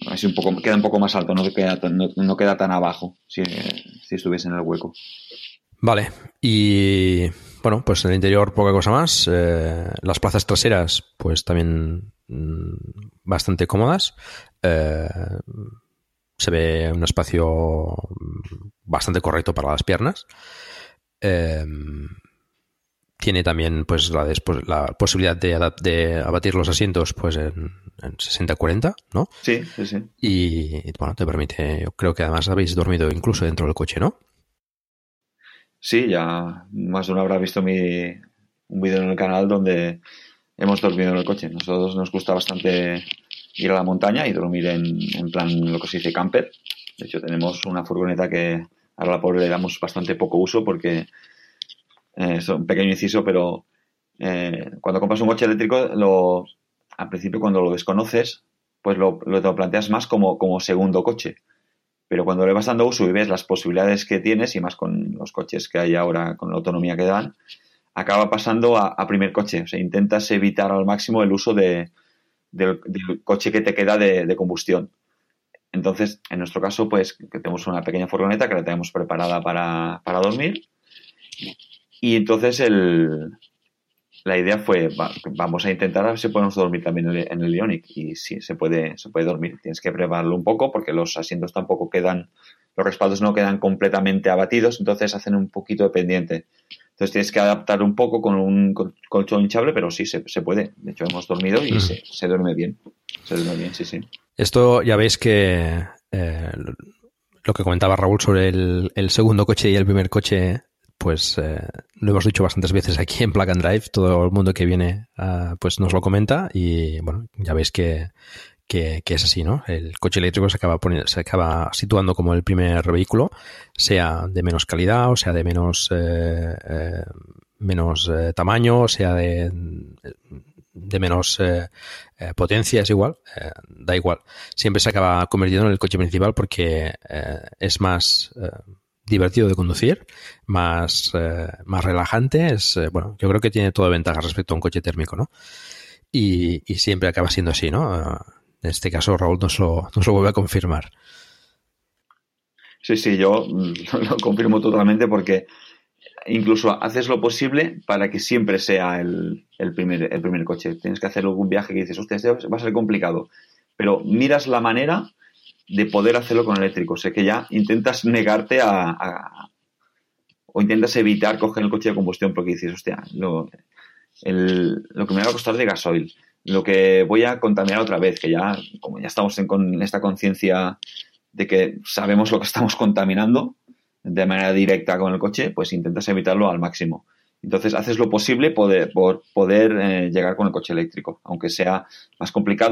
Así un poco, queda un poco más alto, no queda, no, queda tan abajo si, si estuviese en el hueco. Vale, y bueno, pues en el interior poca cosa más. Eh, las plazas traseras, pues también mm, bastante cómodas. Eh, se ve un espacio bastante correcto para las piernas. Eh, tiene también pues la, la posibilidad de, de, abatir los asientos pues en, en 60-40, ¿no? Sí, sí, sí. Y bueno, te permite, yo creo que además habéis dormido incluso dentro del coche, ¿no? Sí, ya más de uno habrá visto mi, un vídeo en el canal donde hemos dormido en el coche. Nosotros nos gusta bastante ir a la montaña y dormir en, en plan lo que se dice camper. De hecho, tenemos una furgoneta que a la pobre le damos bastante poco uso porque es un pequeño inciso, pero eh, cuando compras un coche eléctrico, al principio cuando lo desconoces, pues lo, lo, planteas más como, como segundo coche. Pero cuando le vas dando uso y ves las posibilidades que tienes, y más con los coches que hay ahora, con la autonomía que dan, acaba pasando a, primer coche. O sea, intentas evitar al máximo el uso de, del, coche que te queda de, combustión. Entonces, en nuestro caso, pues que tenemos una pequeña furgoneta que la tenemos preparada para, para dormir. Y entonces el, la idea fue, vamos a intentar a ver si podemos dormir también en el, Ionic. Y sí, se puede, se puede dormir. Tienes que prepararlo un poco porque los asientos tampoco quedan, los respaldos no quedan completamente abatidos, entonces hacen un poquito de pendiente. Entonces tienes que adaptar un poco con un colchón hinchable, pero sí, se, puede. De hecho, hemos dormido y se, se, duerme bien. Se duerme bien, sí, sí. Esto ya veis que eh, lo que comentaba Raúl sobre el, el segundo coche y el primer coche pues eh, lo hemos dicho bastantes veces aquí en Plug and Drive, todo el mundo que viene uh, pues nos lo comenta y bueno, ya veis que, que, es así, ¿no? El coche eléctrico se acaba, poniendo, se acaba situando como el primer vehículo, sea de menos calidad o sea de menos, eh, eh, menos eh, tamaño, sea de, de menos potencia, es igual, da igual. Siempre se acaba convirtiendo en el coche principal porque es más divertido de conducir, más, eh, más relajante. Es, eh, bueno, yo creo que tiene toda ventaja respecto a un coche térmico, ¿no? Y, y siempre acaba siendo así, ¿no? En este caso, Raúl nos lo, nos lo vuelve a confirmar. Sí, sí, yo lo confirmo totalmente porque incluso haces lo posible para que siempre sea el, el, primer, el primer coche. Tienes que hacer algún viaje que dices, hostia, este va a ser complicado. Pero miras la manera de poder hacerlo con eléctrico. Sé que ya intentas negarte a, o intentas evitar coger el coche de combustión porque dices, hostia, lo, lo que me va a costar de gasoil, lo que voy a contaminar otra vez, que ya, como ya estamos en, con esta conciencia de que sabemos lo que estamos contaminando de manera directa con el coche, pues intentas evitarlo al máximo. Entonces haces lo posible por poder eh, llegar con el coche eléctrico, aunque sea más complicado.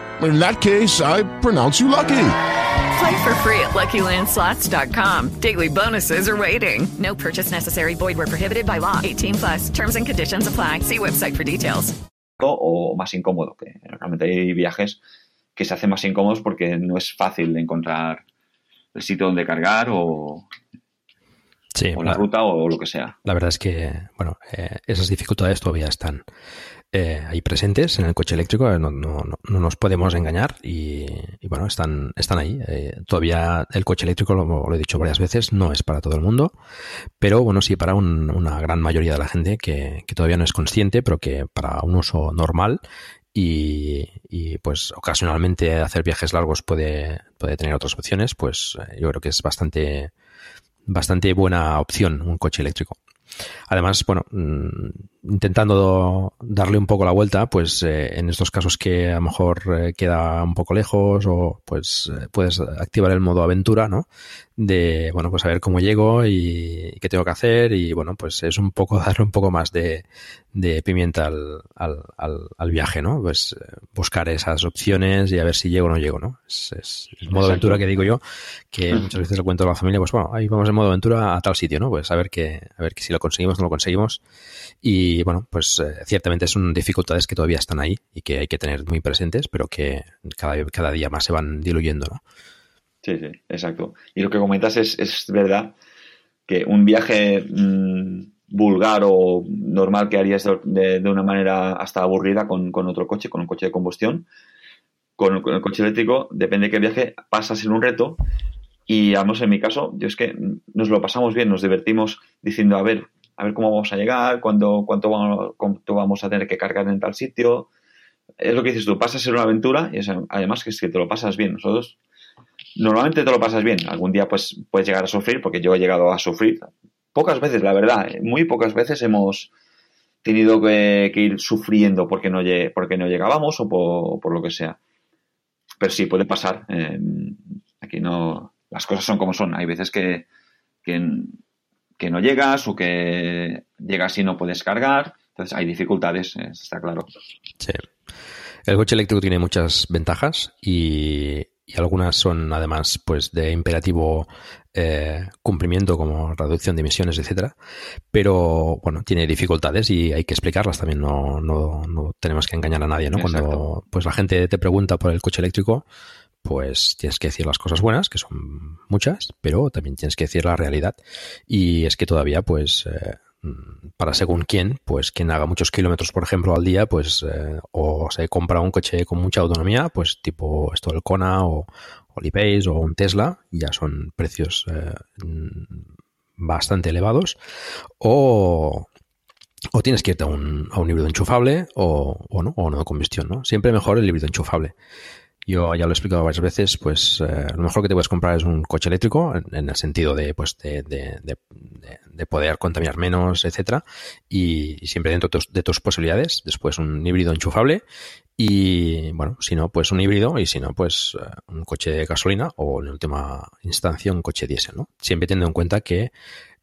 In that case, I pronounce you lucky. Play for free at LuckyLandSlots.com. Daily bonuses are waiting. No purchase necessary. Void were prohibited by law. 18 plus. Terms and conditions apply. See website for details. O más incómodo, que realmente hay viajes que se hacen más incómodos porque no es fácil encontrar el sitio donde cargar o, Sí, o la, ruta o lo que sea. La verdad es que, bueno, eh, esas dificultades todavía están eh, ahí presentes en el coche eléctrico, no, no, no nos podemos engañar y, y, bueno, están, están ahí. Eh, todavía el coche eléctrico, lo, lo, he dicho varias veces, no es para todo el mundo, pero bueno, sí para un, una gran mayoría de la gente que, que todavía no es consciente, pero que para un uso normal y, y, pues ocasionalmente hacer viajes largos puede, puede tener otras opciones, pues yo creo que es bastante, bastante buena opción un coche eléctrico. Además, bueno, intentando darle un poco la vuelta, pues eh, en estos casos que a lo mejor eh, queda un poco lejos o pues eh, puedes activar el modo aventura, ¿no? De, bueno, pues a ver cómo llego y qué tengo que hacer y bueno, pues es un poco darle un poco más de, de pimienta al, al, al, al, viaje, ¿no? Pues buscar esas opciones y a ver si llego o no llego, ¿no? Es, es el modo Exacto. aventura que digo yo, que muchas veces le cuento a la familia, pues bueno, ahí vamos en modo aventura a tal sitio, ¿no? Pues a ver que, a ver que si lo conseguimos o no lo conseguimos y bueno, pues eh, ciertamente son dificultades que todavía están ahí y que hay que tener muy presentes, pero que cada, cada día más se van diluyendo, ¿no? Sí, sí, exacto. Y lo que comentas es, es verdad que un viaje mmm, vulgar o normal que harías de, de, una manera hasta aburrida con, con, otro coche, con un coche de combustión, con, con el coche eléctrico, depende de qué viaje, pasas en un reto y, vamos, en mi caso, yo es que nos lo pasamos bien, nos divertimos diciendo, a ver, a ver cómo vamos a llegar, cuándo, cuánto, vamos, cuánto vamos a tener que cargar en tal sitio. Es lo que dices tú, pasas en una aventura y es, además que es que te lo pasas bien. Nosotros normalmente te lo pasas bien. Algún día pues puedes llegar a sufrir, porque yo he llegado a sufrir. Pocas veces, la verdad, muy pocas veces hemos tenido que, ir sufriendo porque no, porque no llegábamos o por, lo que sea. Pero sí, puede pasar. Eh, aquí no. Las cosas son como son. Hay veces que, que que no llegas o que llegas y no puedes cargar. Entonces hay dificultades, está claro. Sí. El coche eléctrico tiene muchas ventajas y, y algunas son además pues de imperativo eh, cumplimiento como reducción de emisiones, etcétera. Pero bueno, tiene dificultades y hay que explicarlas también. No, no, no tenemos que engañar a nadie, ¿no? Exacto. Cuando pues la gente te pregunta por el coche eléctrico, pues tienes que decir las cosas buenas, que son muchas, pero también tienes que decir la realidad. Y es que todavía, pues, eh, para según quién, pues quien haga muchos kilómetros, por ejemplo, al día, pues, eh, o se compra un coche con mucha autonomía, pues tipo esto del Kona o, o o un Tesla, ya son precios eh, bastante elevados, o, o tienes que irte a un, a un híbrido enchufable o, o, no, o no de combustión, ¿no? Siempre mejor el híbrido enchufable. Yo ya lo he explicado varias veces, pues eh, lo mejor que te puedes comprar es un coche eléctrico, en, el sentido de, pues, de, de, de, de, poder contaminar menos, etcétera, y, siempre dentro de tus, de tus, posibilidades. Después un híbrido enchufable y, bueno, si no, pues un híbrido y si no, pues uh, un coche de gasolina o en última instancia un coche diésel, ¿no? Siempre teniendo en cuenta que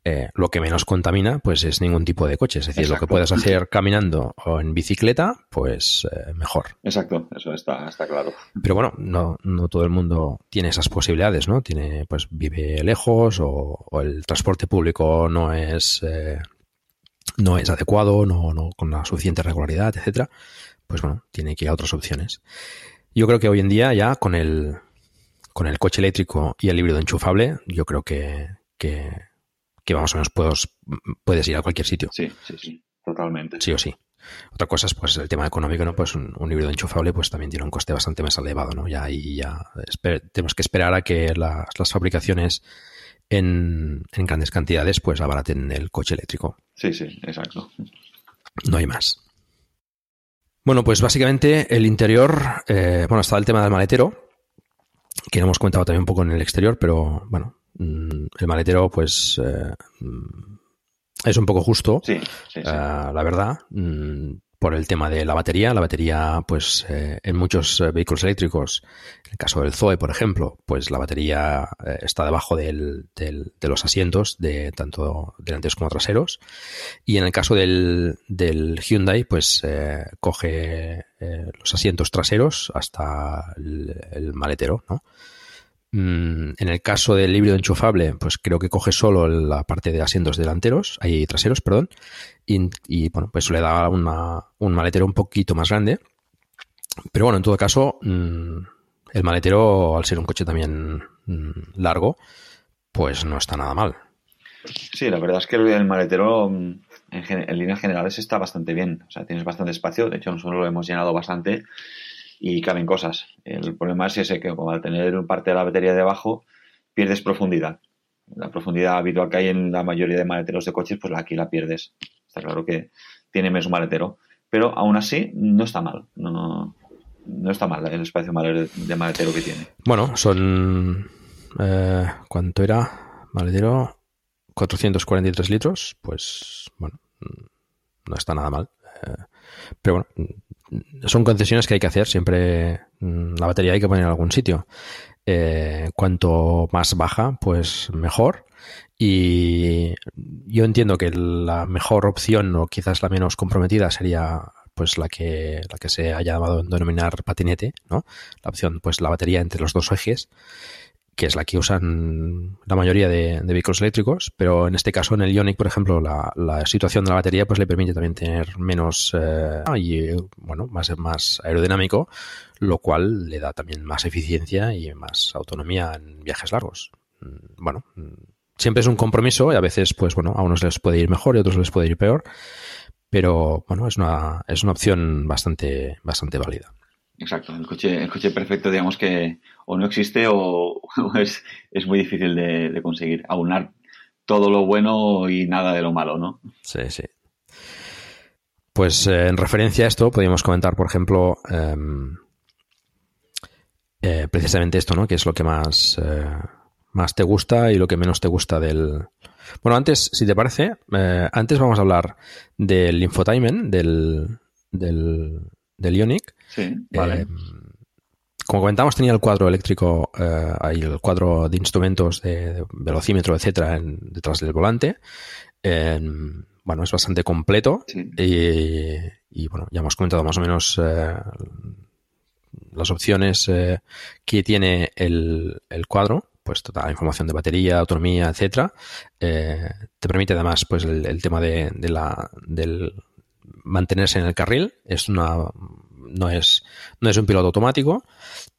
eh, lo que menos contamina pues es ningún tipo de coche. Es decir, Exacto. lo que puedes hacer caminando o en bicicleta, pues eh, mejor. Exacto, eso está, está claro. Pero bueno, no, no todo el mundo tiene esas posibilidades, ¿no? Tiene, pues vive lejos o, o el transporte público no es, eh, no es adecuado, no, no con la suficiente regularidad, etcétera. Pues bueno, tiene que ir a otras opciones. Yo creo que hoy en día ya con el, con el coche eléctrico y el híbrido enchufable, yo creo que, que que más o menos puedes, puedes ir a cualquier sitio. Sí, sí, sí, totalmente. Sí o sí. Otra cosa es pues el tema económico, ¿no? Pues un, un, híbrido enchufable pues también tiene un coste bastante más elevado, ¿no? Ya ahí ya tenemos que esperar a que las, las fabricaciones en, en, grandes cantidades pues abaraten el coche eléctrico. Sí, sí, exacto. No hay más. Bueno, pues básicamente el interior, eh, bueno, está el tema del maletero, que no hemos comentado también un poco en el exterior, pero bueno, el maletero, pues, eh, es un poco justo, sí, sí, sí. Uh, la verdad. por el tema de la batería. La batería, pues eh, en muchos eh, vehículos eléctricos, en el caso del Zoe, por ejemplo, pues la batería eh, está debajo del, del, de los asientos de tanto delanteros como traseros. Y en el caso del, del Hyundai, pues eh, coge los asientos traseros hasta el, el maletero, ¿no? Mm, En el caso del híbrido enchufable, pues creo que coge solo la parte de asientos delanteros, ahí traseros, perdón, y, bueno, pues le da una- un maletero un poquito más grande. Pero bueno, en todo caso, mm, el maletero, al ser un coche también mm, largo, pues no está nada mal. Sí, la verdad es que el maletero en líneas generales está bastante bien. O sea, tienes bastante espacio. De hecho, nosotros lo hemos llenado bastante y caben cosas. El problema es ese que como al tener parte de la batería debajo, pierdes profundidad. La profundidad habitual que hay en la mayoría de maleteros de coches, pues aquí la pierdes. Está claro que tiene menos maletero. Pero aún así, no está mal. No, no está mal el espacio de maletero que tiene. Bueno, son... eh, ¿Cuánto era? Maletero, 443 litros, pues bueno, mm, no está nada mal. Eh, pero bueno, son concesiones que hay que hacer. Siempre mm, la batería hay que poner en algún sitio. Eh, cuanto más baja, pues mejor. Y yo entiendo que la mejor opción, o quizás la menos comprometida, sería pues la que, la que se ha llamado denominar patinete, ¿no? La opción, pues la batería entre los dos ejes, que es la que usan la mayoría de, vehículos eléctricos, pero en este caso en el Ioniq, por ejemplo, la, la situación de la batería pues le permite también tener menos eh, y bueno, más, más aerodinámico, lo cual le da también más eficiencia y más autonomía en viajes largos. Mm, Bueno, mm, siempre es un compromiso y a veces, pues bueno, a unos les puede ir mejor y a otros les puede ir peor, pero bueno, es una, es una opción bastante, bastante válida. Exacto, el coche, el coche perfecto, digamos que o no existe o, o es, es muy difícil de, de conseguir. Aunar todo lo bueno y nada de lo malo, ¿no? Sí, sí. Pues eh, en referencia a esto, podríamos comentar, por ejemplo, em, eh, precisamente esto, ¿no? Que es lo que más, eh, más te gusta y lo que menos te gusta del. Bueno, antes, si te parece, antes vamos a hablar del infotainment, del, del, del Ioniq. Sí, vale. Como comentamos, tenía el cuadro eléctrico, eh, ahí el cuadro de instrumentos de, de velocímetro, etcétera, en- detrás del volante. Eh, bueno, es bastante completo y, y, bueno, ya hemos comentado más o menos eh, las opciones eh, que tiene el, el cuadro, pues toda la información de batería, autonomía, etcétera. Eh, te permite además pues el, el tema de, de la del mantenerse en el carril. Es una no es no es un piloto automático,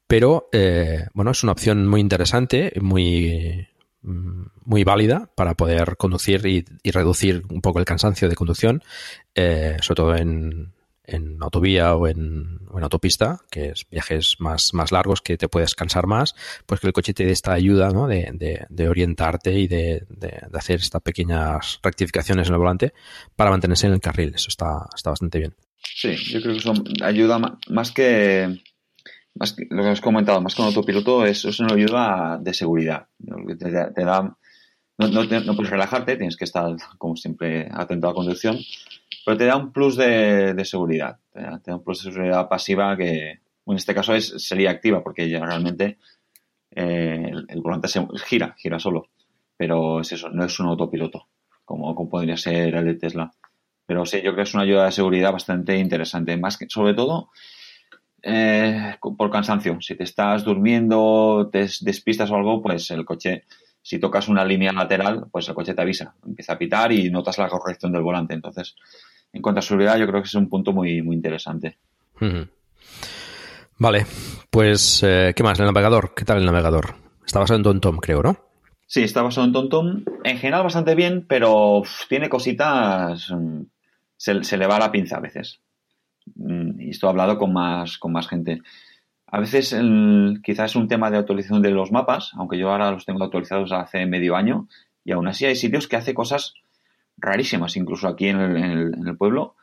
pero eh, bueno es una opción muy interesante, muy mm, muy válida para poder conducir y, reducir un poco el cansancio de conducción, eh, sobre todo en, en autovía o en, autopista, que es viajes más, más largos que te puedes cansar más, pues que el coche te dé esta ayuda ¿no? de, de- orientarte y de, de- de hacer estas pequeñas rectificaciones en el volante para mantenerse en el carril. Eso está, está bastante bien. Sí, yo creo que eso ayuda más que, más que lo que has comentado, más que un autopiloto, es, es una ayuda de seguridad. Te, da, no, puedes relajarte, tienes que estar, como siempre, atento a la conducción, pero te da un plus de, seguridad. Te da, un plus de seguridad pasiva que, en este caso es, sería activa, porque ya realmente eh, el, el volante se gira, gira solo. Pero es eso, no es un autopiloto, como, como podría ser el de Tesla. Pero sí, yo creo que es una ayuda de seguridad bastante interesante. Más que, sobre todo, eh, por cansancio. Si te estás durmiendo, te despistas o algo, pues el coche, si tocas una línea lateral, pues el coche te avisa. Empieza a pitar y notas la corrección del volante. Entonces, en cuanto a seguridad, yo creo que es un punto muy, muy interesante. Vale, pues eh, ¿qué más? El navegador, ¿qué tal el navegador? Está basado en TomTom, creo, ¿no? Sí, está basado en TomTom. En general bastante bien, pero uf, tiene cositas... Se, se le va la pinza a veces. Mm, Y esto he hablado con más, con más gente. A veces el- quizás es un tema de actualización de los mapas, aunque yo ahora los tengo actualizados hace medio año, y aún así hay sitios que hace cosas rarísimas, incluso aquí en el, en el- en el pueblo.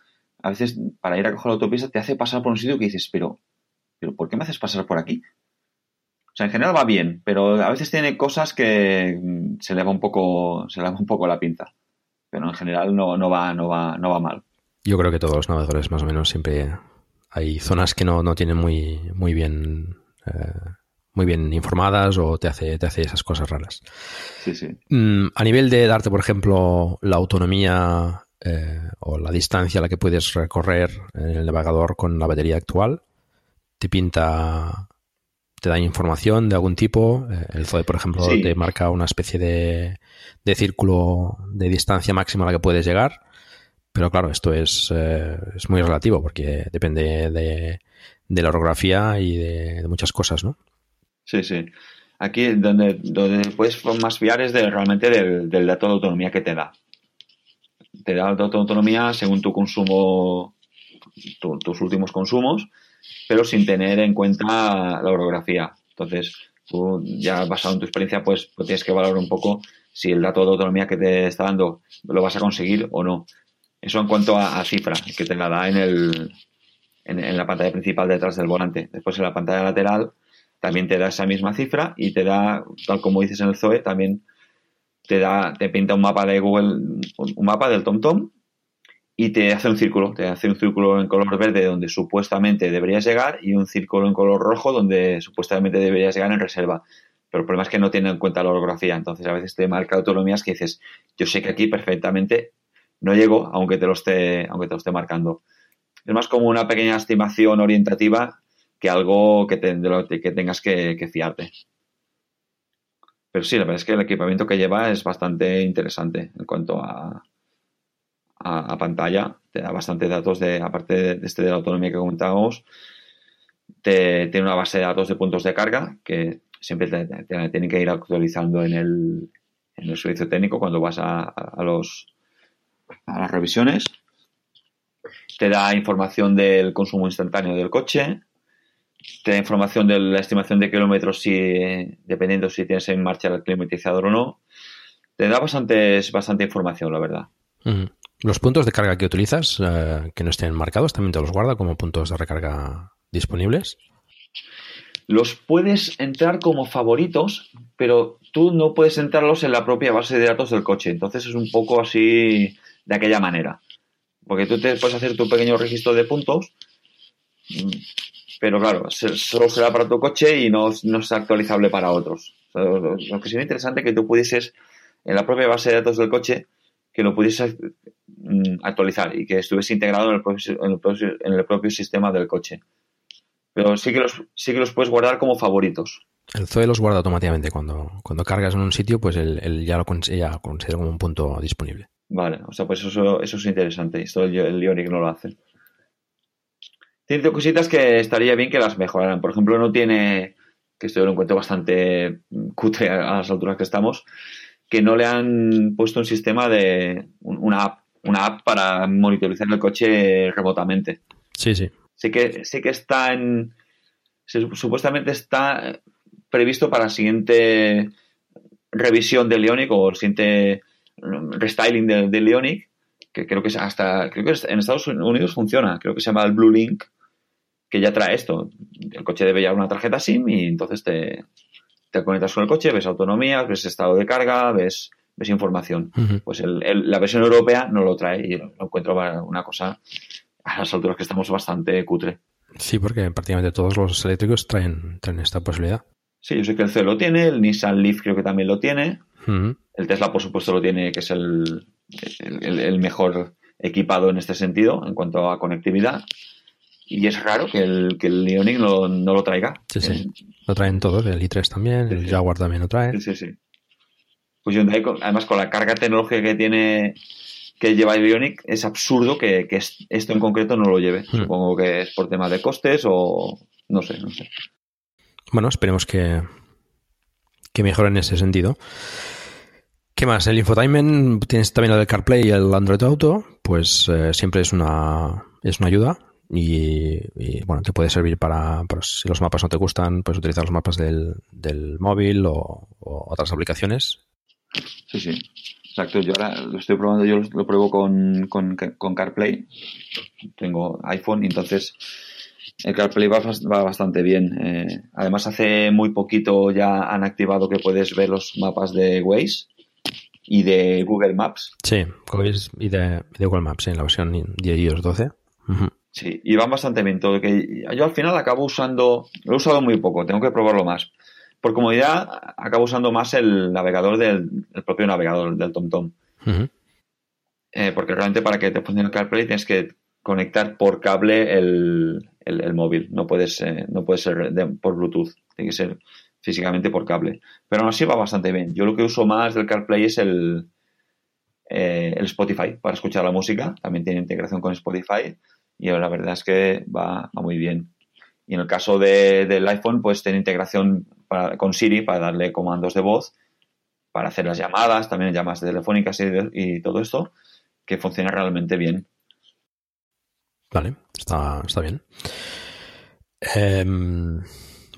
A veces para ir a coger la autopista te hace pasar por un sitio que dices, pero, pero ¿por qué me haces pasar por aquí? O sea, en general va bien, pero a veces tiene cosas que mm, se le va un poco, se le va un poco la pinza. Pero en general no, no va, no va, no va mal. Yo creo que todos los navegadores más o menos siempre hay zonas que no, no tienen muy, muy bien eh, muy bien informadas o te hace, te hace esas cosas raras. Sí, sí. Mm, a nivel de darte, por ejemplo, la autonomía eh, o la distancia a la que puedes recorrer en el navegador con la batería actual, te pinta, te da información de algún tipo. Eh, el Zoe, por ejemplo, Sí. te marca una especie de, de círculo de distancia máxima a la que puedes llegar. Pero claro, esto es, eh, es muy relativo porque depende de, de la orografía y de, muchas cosas, ¿no? Sí, sí. Aquí donde, donde puedes más fiar es de, realmente del, dato de autonomía que te da. Te da el dato de autonomía según tu consumo, tu- tus últimos consumos, pero sin tener en cuenta la orografía. Entonces, tú ya basado en tu experiencia, pues, pues tienes que valorar un poco si el dato de autonomía que te está dando lo vas a conseguir o no. Eso en cuanto a, a cifra, que te la da en, el, en, la pantalla principal detrás del volante. Después en la pantalla lateral también te da esa misma cifra y te da, tal como dices en el Zoe, también te da, te pinta un mapa de Google, un un mapa del TomTom y te hace un círculo, te hace un círculo en color verde donde supuestamente deberías llegar y un círculo en color rojo donde supuestamente deberías llegar en reserva. Pero el problema es que no tiene en cuenta la orografía, entonces a veces te marca autonomías que dices, yo sé que aquí perfectamente no llego, aunque te lo esté, aunque te lo esté marcando. Es más como una pequeña estimación orientativa que algo que, te- de lo que tengas que, que fiarte. Pero sí, la verdad es que el equipamiento que lleva es bastante interesante en cuanto a, a, pantalla. Te da bastantes datos de, aparte de este de la autonomía que comentábamos, te, tiene una base de datos de puntos de carga que siempre te tienen que ir actualizando en el, en el servicio técnico cuando vas a, a los, a las revisiones. Te da información del consumo instantáneo del coche. Te da información de la estimación de kilómetros si, dependiendo si tienes en marcha el climatizador o no. Te da bastantes, bastante información, la verdad. Los puntos de carga que utilizas, eh, que no estén marcados, también te los guarda como puntos de recarga disponibles. Los puedes entrar como favoritos, pero tú no puedes entrarlos en la propia base de datos del coche. Entonces es un poco así de aquella manera. Porque tú te puedes hacer tu pequeño registro de puntos, mm, pero claro, solo será para tu coche y no, no es actualizable para otros. Lo, que sería interesante es que tú pudieses, en la propia base de datos del coche, que lo pudieses mm, actualizar y que estuviese integrado en el propio, en el propio- sistema del coche. Pero sí que los, sí que los puedes guardar como favoritos. El Zoe los guarda automáticamente. Cuando, cuando cargas en un sitio, pues él, él ya lo considera como un punto disponible. Vale, o sea, pues eso, eso es interesante. Esto el, el Ionic no lo hace. Tiene cositas que estaría bien que las mejoraran. Por ejemplo, no tiene, que esto yo lo encuentro bastante cutre a las alturas que estamos, que no le han puesto un sistema de un- una app, una app para monitorizar el coche remotamente. Sí, sí. Sí que, sí que está en. supuestamente está previsto para la siguiente revisión del Ionic o el siguiente restyling del, del Ionic, que creo que es hasta. Creo que en Estados Unidos funciona, creo que se llama el Blue Link, que ya trae esto. El coche debe llevar una tarjeta SIM y entonces te, te conectas con el coche, ves autonomía, ves estado de carga, ves, ves información. Pues el- el- la versión europea no lo trae y lo encuentro una cosa a las alturas que estamos bastante cutre. Sí, porque prácticamente todos los eléctricos traen, traen esta posibilidad. Sí, yo sé que el C lo tiene, el Nissan Leaf creo que también lo tiene. El Tesla por supuesto lo tiene, que es el, el- mejor equipado en este sentido en cuanto a conectividad. Y es raro que el, que el Ioniq no, no lo traiga. Sí, sí. Lo traen todos, el i3 también, el Jaguar también lo trae. Sí, sí, sí. Pues Hyundai, además con la carga tecnológica que tiene que lleva el Ioniq, es absurdo que, que es- esto en concreto no lo lleve. Hmm. Supongo que es por temas de costes o no sé, no sé. Bueno, esperemos que, que mejore en ese sentido. ¿Qué más? El infotainment, tienes también del CarPlay y el Android Auto, pues eh, siempre es una, es una ayuda y, bueno, te puede servir para, para si los mapas no te gustan, puedes utilizar los mapas del, del móvil o, otras aplicaciones. Sí, sí. Exacto, yo ahora lo estoy probando, yo lo, pruebo con, con, CarPlay. Tengo iPhone y entonces el CarPlay va, va bastante bien. Eh, además, hace muy poquito ya han activado que puedes ver los mapas de Waze. Y de Google Maps. Sí, y de, de Google Maps, en la versión de iOS 12. Sí, y van bastante bien. Todo que yo al final acabo usando, lo he usado muy poco, tengo que probarlo más. Por comodidad, acabo usando más el navegador del el propio navegador del TomTom. Eh, porque realmente para que te funcione el CarPlay tienes que conectar por cable el, el, móvil. No puedes, no puede ser por Bluetooth. Tiene que ser físicamente por cable. Pero aún así va bastante bien. Yo lo que uso más del CarPlay es el, eh, Spotify para escuchar la música. También tiene integración con Spotify. Y la verdad es que va, muy bien. Y en el caso del iPhone, pues tiene integración con Siri para darle comandos de voz, para hacer las llamadas, también llamadas telefónicas y, todo esto, que funciona realmente bien. Vale, está, está bien. Em,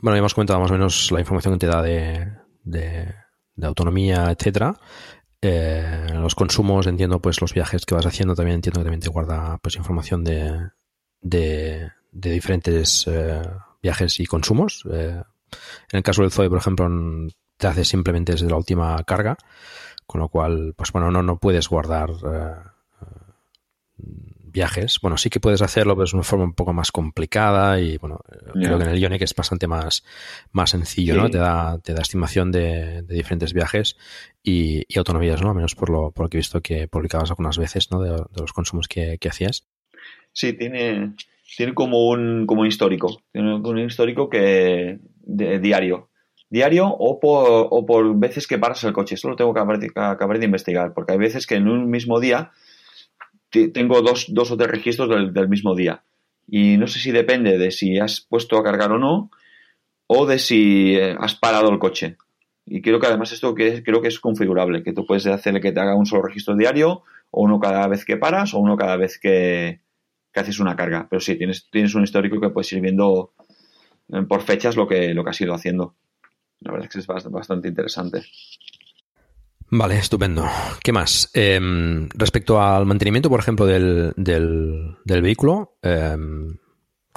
bueno, hemos comentado más o menos la información que te da de, de, autonomía, etcétera. Eh, los consumos, entiendo, pues los viajes que vas haciendo, también entiendo que también te guarda pues información de, de, diferentes eh, viajes y consumos. Eh, en el caso del Zoe, por ejemplo, te hace simplemente desde la última carga, con lo cual, pues bueno, no, no puedes guardar viajes. Bueno, sí que puedes hacerlo, pero es una forma un poco más complicada y bueno, creo que en el Ionic es bastante más, más sencillo, ¿no? Te da, te da estimación de, diferentes viajes y, autonomías, ¿no? Al menos por lo, por lo que he visto que publicabas algunas veces, ¿no? De, los consumos que, hacías. Sí, tiene, tiene como un, como un histórico. Tiene un histórico que de, diario. Diario o por, o por veces que paras el coche. Esto lo tengo que acabar, de investigar, porque hay veces que en un mismo día tengo dos, dos o tres registros del, mismo día. Y no sé si depende de si has puesto a cargar o no, o de si eh, has parado el coche. Y creo que además esto que creo que es configurable, que tú puedes hacerle que te haga un solo registro diario, o uno cada vez que paras, o uno cada vez que, haces una carga. Pero sí, tienes, tienes un histórico que puedes ir viendo eh, por fechas lo que, lo que has ido haciendo. La verdad es que es bastante interesante. Vale, estupendo. ¿Qué más? Em, respecto al mantenimiento, por ejemplo, del, del, vehículo, em,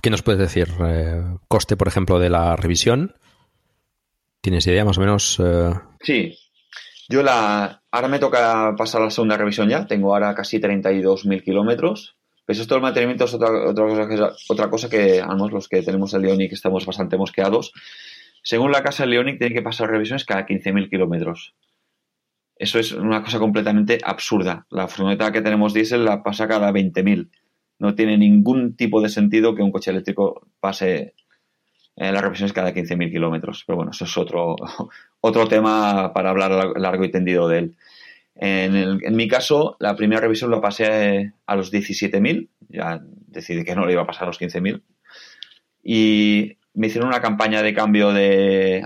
¿qué nos puedes decir? Eh, ¿Coste, por ejemplo, de la revisión? ¿Tienes idea más o menos? Eh? Sí. Yo la... Ahora me toca pasar la segunda revisión ya. Tengo ahora casi 32.000 kilómetros. Pues esto del mantenimiento es otra, otra, cosa que, otra cosa que, los que tenemos el Leonic estamos bastante mosqueados. Según la casa, el Leonic tiene que pasar revisiones cada 15.000 kilómetros. Eso es una cosa completamente absurda. La furgoneta que tenemos diésel la pasa cada 20.000. No tiene ningún tipo de sentido que un coche eléctrico pase en eh, las revisiones cada 15.000 kilómetros. Pero bueno, eso es otro, otro tema para hablar largo y tendido de él. En, mi caso, la primera revisión lo pasé a los 17.000. Ya decidí que no lo iba a pasar a los 15.000. Y me hicieron una campaña de cambio de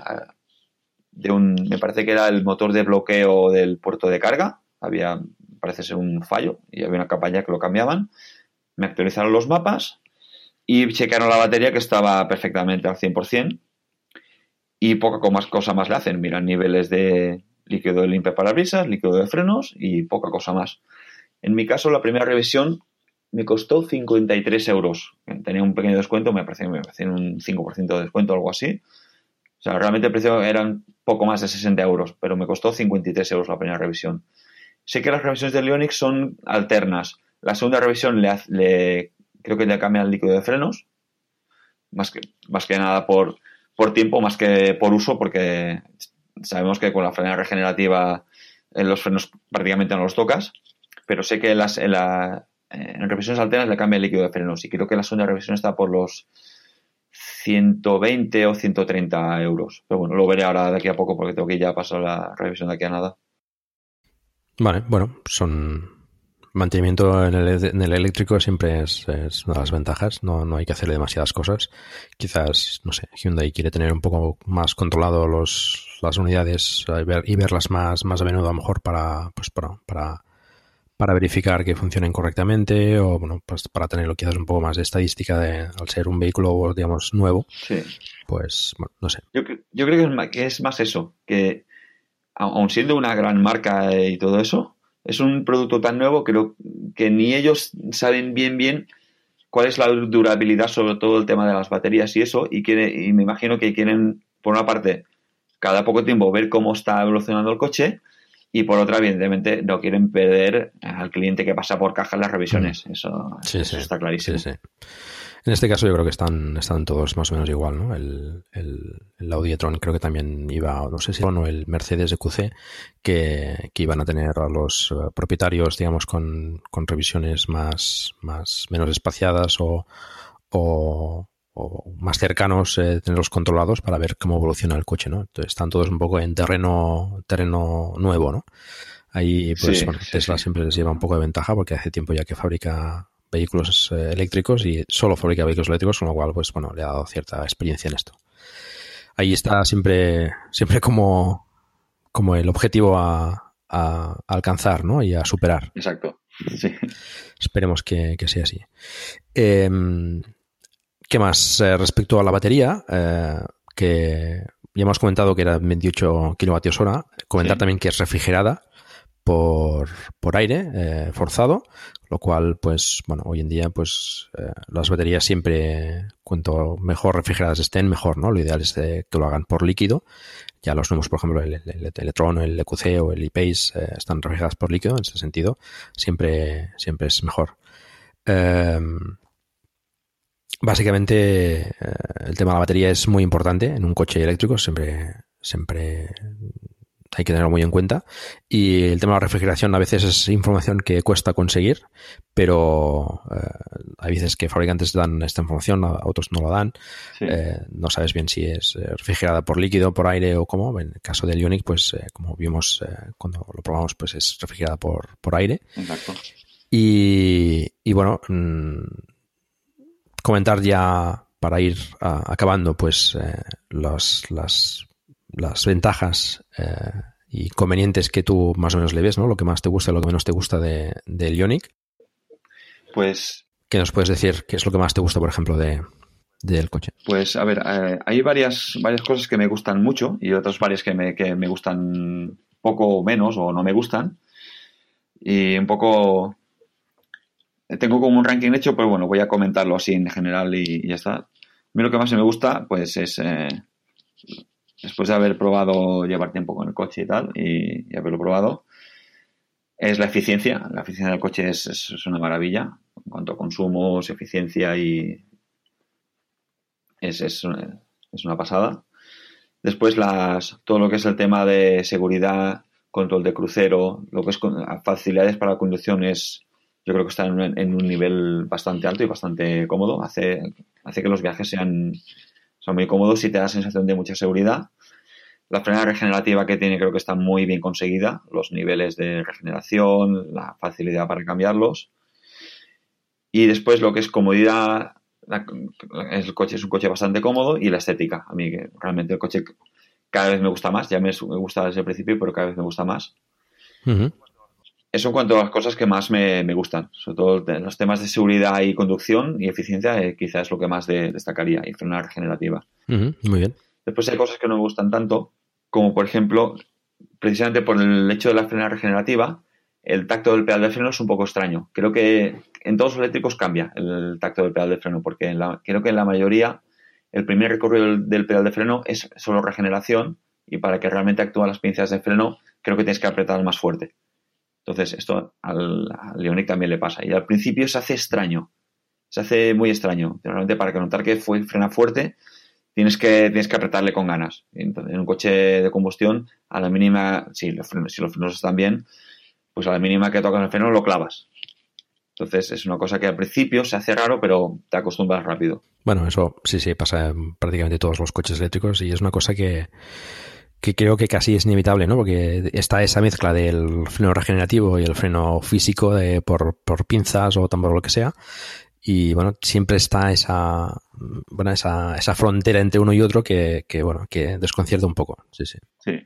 de un, me parece que era el motor de bloqueo del puerto de carga, había, parece ser un fallo, y había una campaña que lo cambiaban, me actualizaron los mapas y chequearon la batería que estaba perfectamente al 100% y poca más cosa más le hacen, miran niveles de líquido de limpia parabrisas, líquido de frenos y poca cosa más. En mi caso, la primera revisión me costó 53 euros. Tenía un pequeño descuento, me parece que me hacían un 5% de descuento o algo así. Sea, realmente el precio eran poco más de 60 euros, pero me costó 53 euros la primera revisión. Sé que las revisiones de Leonix son alternas. La segunda revisión le, creo que le cambia el líquido de frenos, más que, más que nada por, por tiempo, más que por uso, porque sabemos que con la frenada regenerativa en los frenos prácticamente no los tocas, pero sé que las, la, en revisiones alternas le cambia el líquido de frenos y creo que la segunda revisión está por los 120 o 130 euros. Pero bueno, lo veré ahora de aquí a poco porque tengo que ya pasar la revisión de aquí a nada. Vale, bueno, son mantenimiento en el, eléctrico siempre es, una de las ventajas. No, no hay que hacerle demasiadas cosas. Quizás, no sé, Hyundai quiere tener un poco más controlado los, las unidades y, ver, y verlas más, más a menudo a lo mejor para, pues para, para para verificar que funcionen correctamente o bueno pues para tenerlo quizás un poco más de estadística de al ser un vehículo digamos nuevo sí. pues bueno, no sé yo, yo creo que es, más, que es más eso que aun siendo una gran marca y todo eso es un producto tan nuevo creo que ni ellos saben bien bien cuál es la durabilidad sobre todo el tema de las baterías y eso y quiere, y me imagino que quieren por una parte cada poco tiempo ver cómo está evolucionando el coche y por otra, evidentemente, no quieren perder al cliente que pasa por caja en las revisiones. Eso, Sí, eso sí. está clarísimo. Sí, sí. En este caso yo creo que están, están todos más o menos igual, ¿no? El, el, el creo que también iba, no sé si o el Mercedes EQC, que, que iban a tener a los eh, propietarios, digamos, con, con revisiones más, más, menos espaciadas o, o, o más cercanos, eh, tenerlos controlados para ver cómo evoluciona el coche, ¿no? Entonces están todos un poco en terreno, terreno nuevo, ¿no? Ahí, pues, Sí, bueno, sí, Tesla sí. siempre les lleva un poco de ventaja porque hace tiempo ya que fabrica vehículos eh, eléctricos y solo fabrica vehículos eléctricos, con lo cual, pues, bueno, le ha dado cierta experiencia en esto. Ahí está siempre, siempre como, como el objetivo a, a alcanzar, ¿no? Y a superar. Exacto. Sí. Esperemos que, que sea así. Eh, ¿Qué más? Eh, respecto a la batería, eh, que ya hemos comentado que era 28 kilovatios hora, comentar Sí. también que es refrigerada por, por aire eh, forzado, lo cual, pues, bueno, hoy en día, pues, las baterías siempre, cuanto mejor refrigeradas estén, mejor, ¿no? Lo ideal es que lo hagan por líquido. Ya los nuevos, por ejemplo, el, el, el Electron, el EQC o el ePace están refrigeradas por líquido, en ese sentido, siempre, siempre es mejor. Básicamente, eh, el tema de la batería es muy importante en un coche eléctrico, siempre, siempre hay que tenerlo muy en cuenta. Y el tema de la refrigeración a veces es información que cuesta conseguir, pero eh, hay veces que fabricantes dan esta información, a- otros no lo dan. Sí. Eh, no sabes bien si es eh, refrigerada por líquido, por aire o cómo. En el caso del Ioniq, pues eh, como vimos eh, cuando lo probamos, pues es refrigerada por, por aire. Exacto. Y, y bueno, mm, comentar ya para ir a- acabando, pues eh, las, las, las ventajas eh, y convenientes que tú más o menos le ves, ¿no? Lo que más te gusta y lo que menos te gusta de, del Ioniq. Pues ¿Qué nos puedes decir? ¿Qué es lo que más te gusta, por ejemplo, de, del coche? Pues a ver, eh, hay varias, varias cosas que me gustan mucho y otras varias que me, que me gustan poco o menos o no me gustan. Y un poco... Tengo como un ranking hecho, pero bueno, voy a comentarlo así en general y, ya está. A mí lo que más me gusta, pues es... eh, después de haber probado llevar tiempo con el coche y tal, y, y haberlo probado, es la eficiencia. La eficiencia del coche es, es- una maravilla en cuanto a consumos, eficiencia y, es, es, es una pasada. Después las, todo lo que es el tema de seguridad, control de crucero, lo que es facilidades para la conducción es, yo creo que está en, un- en un nivel bastante alto y bastante cómodo. Hace, hace que los viajes sean, sean muy cómodos y te da sensación de mucha seguridad. La frenada regenerativa que tiene creo que está muy bien conseguida. Los niveles de regeneración, la facilidad para cambiarlos. Y después lo que es comodidad, el coche es un coche bastante cómodo y la estética. A mí realmente el coche cada vez me gusta más. Ya me me gusta desde el principio, pero cada vez me gusta más. Ujú. Eso en cuanto a las cosas que más me, me gustan. Sobre todo de- los temas de seguridad y conducción y eficiencia eh, quizás es lo que más de- destacaría. Y frenada regenerativa. Muy bien. Después hay cosas que no me gustan tanto, como por ejemplo, precisamente por el hecho de la frenada regenerativa, el tacto del pedal de freno es un poco extraño. Creo que en todos los eléctricos cambia el tacto del pedal de freno, porque en la- creo que en la mayoría el primer recorrido del, del pedal de freno es solo regeneración y para que realmente actúen las pinzas de freno creo que tienes que apretar más fuerte. Entonces esto al, Ioniq también le pasa. Y al principio se hace extraño, se hace muy extraño. Realmente para que notar que fue, frena fuerte tienes que, tienes que apretarle con ganas. Entonces, en un coche de combustión, a la mínima, si los frenos, si los frenos están bien, pues a la mínima que tocas el freno lo clavas. Entonces es una cosa que al principio se hace raro, pero te acostumbras rápido. Bueno, eso sí, sí, pasa en prácticamente todos los coches eléctricos y es una cosa que, que creo que casi es inevitable, ¿no? Porque está esa mezcla del freno regenerativo y el freno físico de, por, por pinzas o tambor o lo que sea. Y bueno, siempre está esa, bueno, esa, esa frontera entre uno y otro que, que, bueno, que desconcierta un poco. Sí, sí. Sí,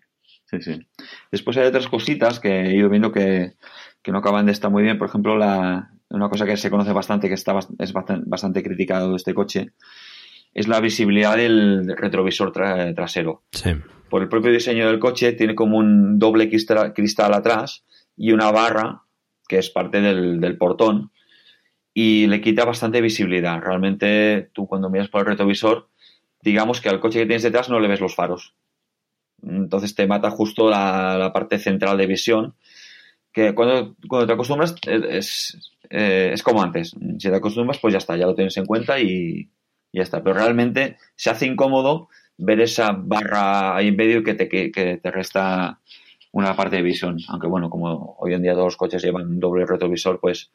sí, sí. Después hay otras cositas que he ido viendo que, que no acaban de estar muy bien. Por ejemplo, la, una cosa que se conoce bastante, que está es bastante, bastante criticado de este coche, es la visibilidad del retrovisor tra- trasero. Sí. Por el propio diseño del coche, tiene como un doble cristal, atrás y una barra que es parte del, portón y le quita bastante visibilidad. Realmente, tú cuando miras por el retrovisor, digamos que al coche que tienes detrás no le ves los faros. Entonces te mata justo la, parte central de visión, que cuando, cuando te acostumbras es, eh, es como antes. Si te acostumbras, pues ya está, ya lo tienes en cuenta y ya está. Pero realmente se hace incómodo ver esa barra ahí en medio que te, que, que te resta una parte de visión. Aunque bueno, como hoy en día todos los coches llevan doble retrovisor, pues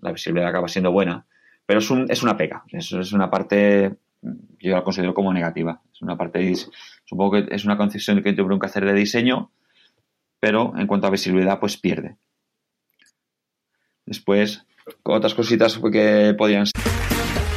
la visibilidad acaba siendo buena. Pero es, un, es una pega. Es, es una parte, yo la considero como negativa. Es una parte, supongo que es una concesión que tuvieron que hacer de diseño, pero en cuanto a visibilidad, pues pierde. Después, otras cositas que podían ser.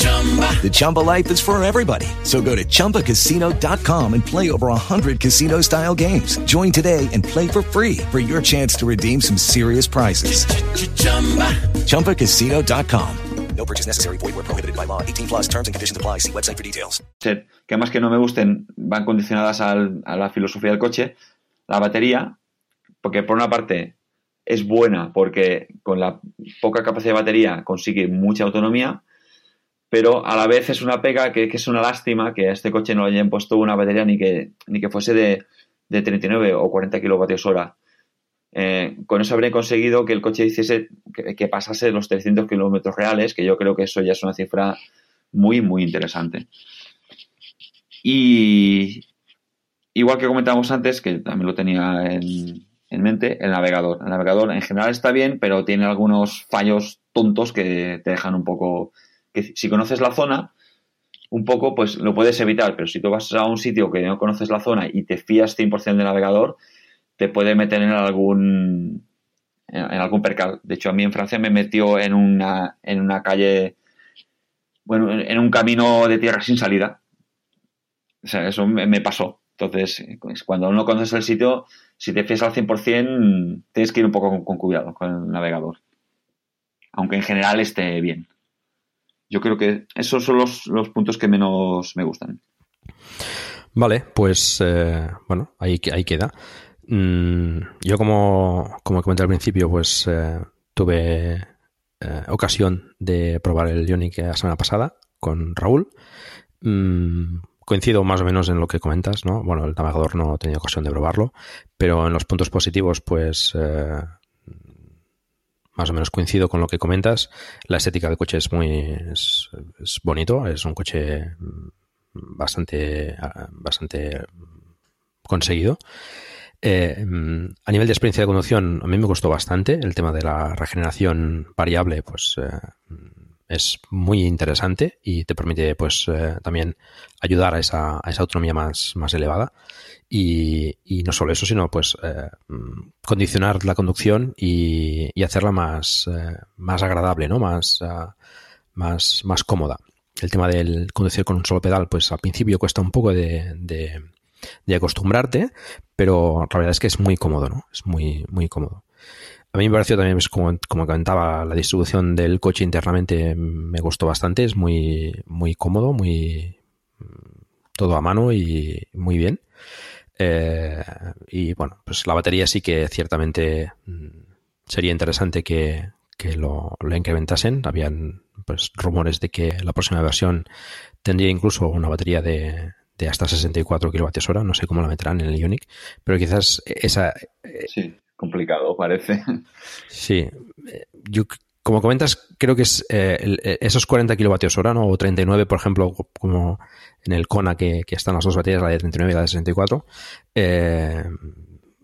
The Chumba life is for everybody. So go to ChumbaCasino.com and play over 100 casino style games. Join today and play for free for your chance to redeem some serious prizes. ChumbaCasino.com. No purchase necessary. Void where prohibited by law. 18 plus terms and conditions apply. See website for details. Que más que no me gusten, van condicionadas al, a la filosofía del coche. La batería, porque por una parte es buena porque con la poca capacidad de batería consigue mucha autonomía pero a la vez es una pega que, es una lástima que a este coche no le hayan puesto una batería ni que, ni que fuese de, de 39 o 40 kilovatios hora. Eh, con eso habría conseguido que el coche hiciese que, que, pasase los 300 kilómetros reales, que yo creo que eso ya es una cifra muy, muy interesante. Y igual que comentábamos antes, que también lo tenía en, en mente, el navegador. El navegador en general está bien, pero tiene algunos fallos tontos que te dejan un poco que si conoces la zona, un poco, pues lo puedes evitar, pero si tú vas a un sitio que no conoces la zona y te fías 100% del navegador, te puede meter en algún en, algún percal. De hecho, a mí en Francia me metió en una, en una calle, bueno, en un camino de tierra sin salida. O sea, eso me, pasó. Entonces, pues, cuando no conoces el sitio, si te fías al 100%, tienes que ir un poco con, con cuidado con el navegador. Aunque en general esté bien yo creo que esos son los, los puntos que menos me gustan. Vale, pues eh, bueno, ahí, ahí queda. Mm, yo como, como comenté al principio, pues eh, tuve eh, ocasión de probar el Ionic la semana pasada con Raúl. Mm, coincido más o menos en lo que comentas, ¿no? Bueno, el navegador no he tenido ocasión de probarlo, pero en los puntos positivos, pues más o menos coincido con lo que comentas. La estética del coche es muy es, bonito, es un coche bastante bastante conseguido. Eh, a nivel de experiencia de conducción, a mí me gustó bastante el tema de la regeneración variable, pues eh, es muy interesante y te permite, pues, eh, también ayudar a esa, esa autonomía más, más elevada. Y, y, no solo eso, sino pues eh, condicionar la conducción y, y hacerla más, eh, más agradable, ¿no? Más, uh, más, más cómoda. El tema del conducir con un solo pedal, pues al principio cuesta un poco de, de, de, acostumbrarte, pero la verdad es que es muy cómodo, ¿no? Es muy, muy cómodo. A mí me pareció también, pues, como, como comentaba, la distribución del coche internamente me gustó bastante, es muy, muy cómodo, muy todo a mano y muy bien. Eh, y bueno, pues la batería sí que ciertamente sería interesante que, que lo, incrementasen. Habían pues rumores de que la próxima versión tendría incluso una batería de, de hasta 64 kWh. No sé cómo la meterán en el Ionic, pero quizás esa. Sí, complicado parece. Sí, yo como comentas, creo que es eh, esos 40 kWh, ¿no? O 39, por ejemplo, como en el Kona que, que, están las dos baterías, la de 39 y la de 64. Eh,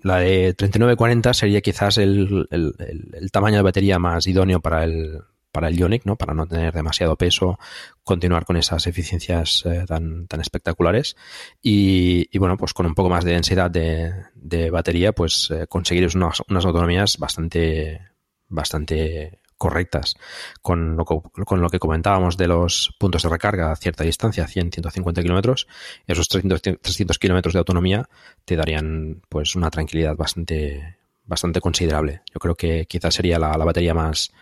la de 39-40 sería quizás el, el, el, tamaño de batería más idóneo para el, para el Ionic, ¿no? Para no tener demasiado peso, continuar con esas eficiencias eh, tan, tan espectaculares y, bueno, pues con un poco más de densidad de, batería, pues eh, conseguir unas, unas autonomías bastante, bastante correctas. Con lo, con lo que comentábamos de los puntos de recarga a cierta distancia, 100, 150 kilómetros, esos 300, 300 kilómetros de autonomía te darían pues una tranquilidad bastante, bastante considerable. Yo creo que quizás sería la, la batería más,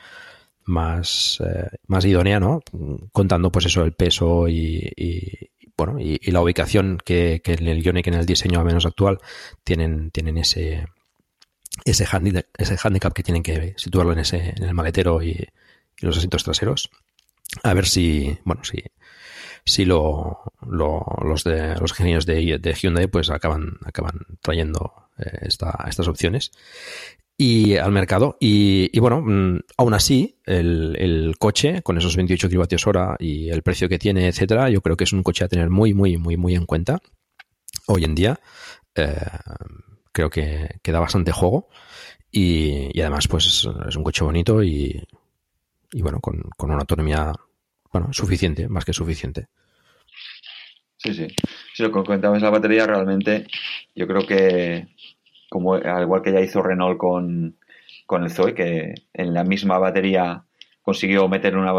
más, eh, más idónea, ¿no? Contando pues eso, el peso y, y bueno, y, y, la ubicación que, que en el Ionic, en el diseño al menos actual, tienen, tienen ese, ese handicap, ese handicap que tienen que situarlo en ese en el maletero y, y, los asientos traseros a ver si bueno si si lo, lo los de los ingenieros de, de, Hyundai pues acaban acaban trayendo eh, esta, estas opciones y al mercado y, bueno mmm, aún así el, coche con esos 28 kilovatios hora y el precio que tiene etcétera yo creo que es un coche a tener muy muy muy muy en cuenta hoy en día eh, creo que, que da bastante juego y, y, además pues es un coche bonito y, y bueno, con, con, una autonomía bueno, suficiente, más que suficiente. Sí, sí. Si lo que comentabas la batería, realmente yo creo que como al igual que ya hizo Renault con, con el Zoe, que en la misma batería consiguió meter una,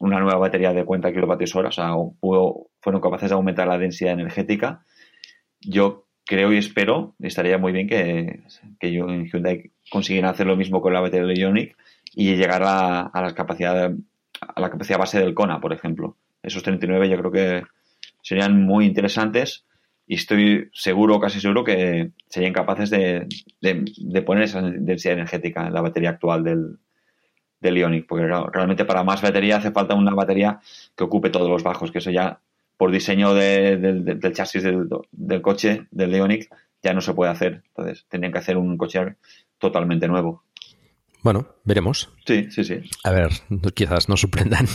una nueva batería de 40 kilovatios hora, o sea, fueron capaces de aumentar la densidad energética. Yo creo y espero, estaría muy bien que, que yo en Hyundai consiguieran hacer lo mismo con la batería de Ioniq y llegar a, a la capacidad a la capacidad base del Kona, por ejemplo. Esos 39 yo creo que serían muy interesantes y estoy seguro, casi seguro, que serían capaces de, de, de poner esa densidad energética en la batería actual del, del Ioniq, porque realmente para más batería hace falta una batería que ocupe todos los bajos, que eso ya por diseño de, de, del chasis del, del, coche, del Ioniq, ya no se puede hacer. Entonces, tendrían que hacer un coche totalmente nuevo. Bueno, veremos. Sí, sí, sí. A ver, quizás nos sorprendan.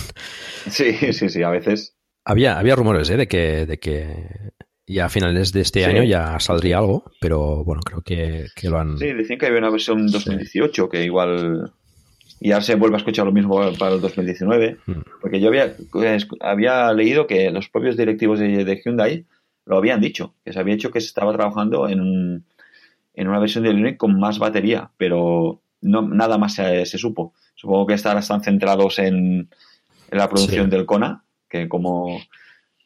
Sí, sí, sí, a veces. Había, había rumores ¿eh? de, que, de que ya a finales de este sí. año ya saldría algo, pero bueno, creo que, que, lo han... Sí, decían que había una versión 2018 sí. que igual y ahora se vuelve a escuchar lo mismo para el 2019, mm. porque yo había, había leído que los propios directivos de, de, Hyundai lo habían dicho, que se había hecho que se estaba trabajando en, en una versión de Ioniq con más batería, pero no, nada más se, se supo. Supongo que están, están centrados en, en la producción sí. del Kona, que como,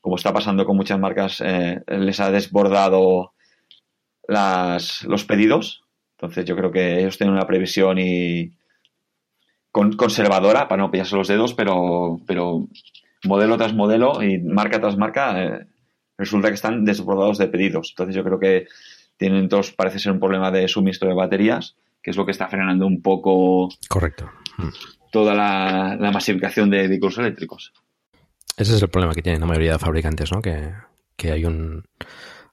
como está pasando con muchas marcas, eh, les ha desbordado las, los pedidos. Entonces yo creo que ellos tienen una previsión y, con, conservadora, para no pillarse los dedos, pero, pero modelo tras modelo y marca tras marca, eh, resulta que están desbordados de pedidos. Entonces yo creo que tienen todos, parece ser un problema de suministro de baterías, que es lo que está frenando un poco. Correcto. Toda la, la masificación de vehículos eléctricos. Ese es el problema que tienen la mayoría de fabricantes, ¿no? Que, hay un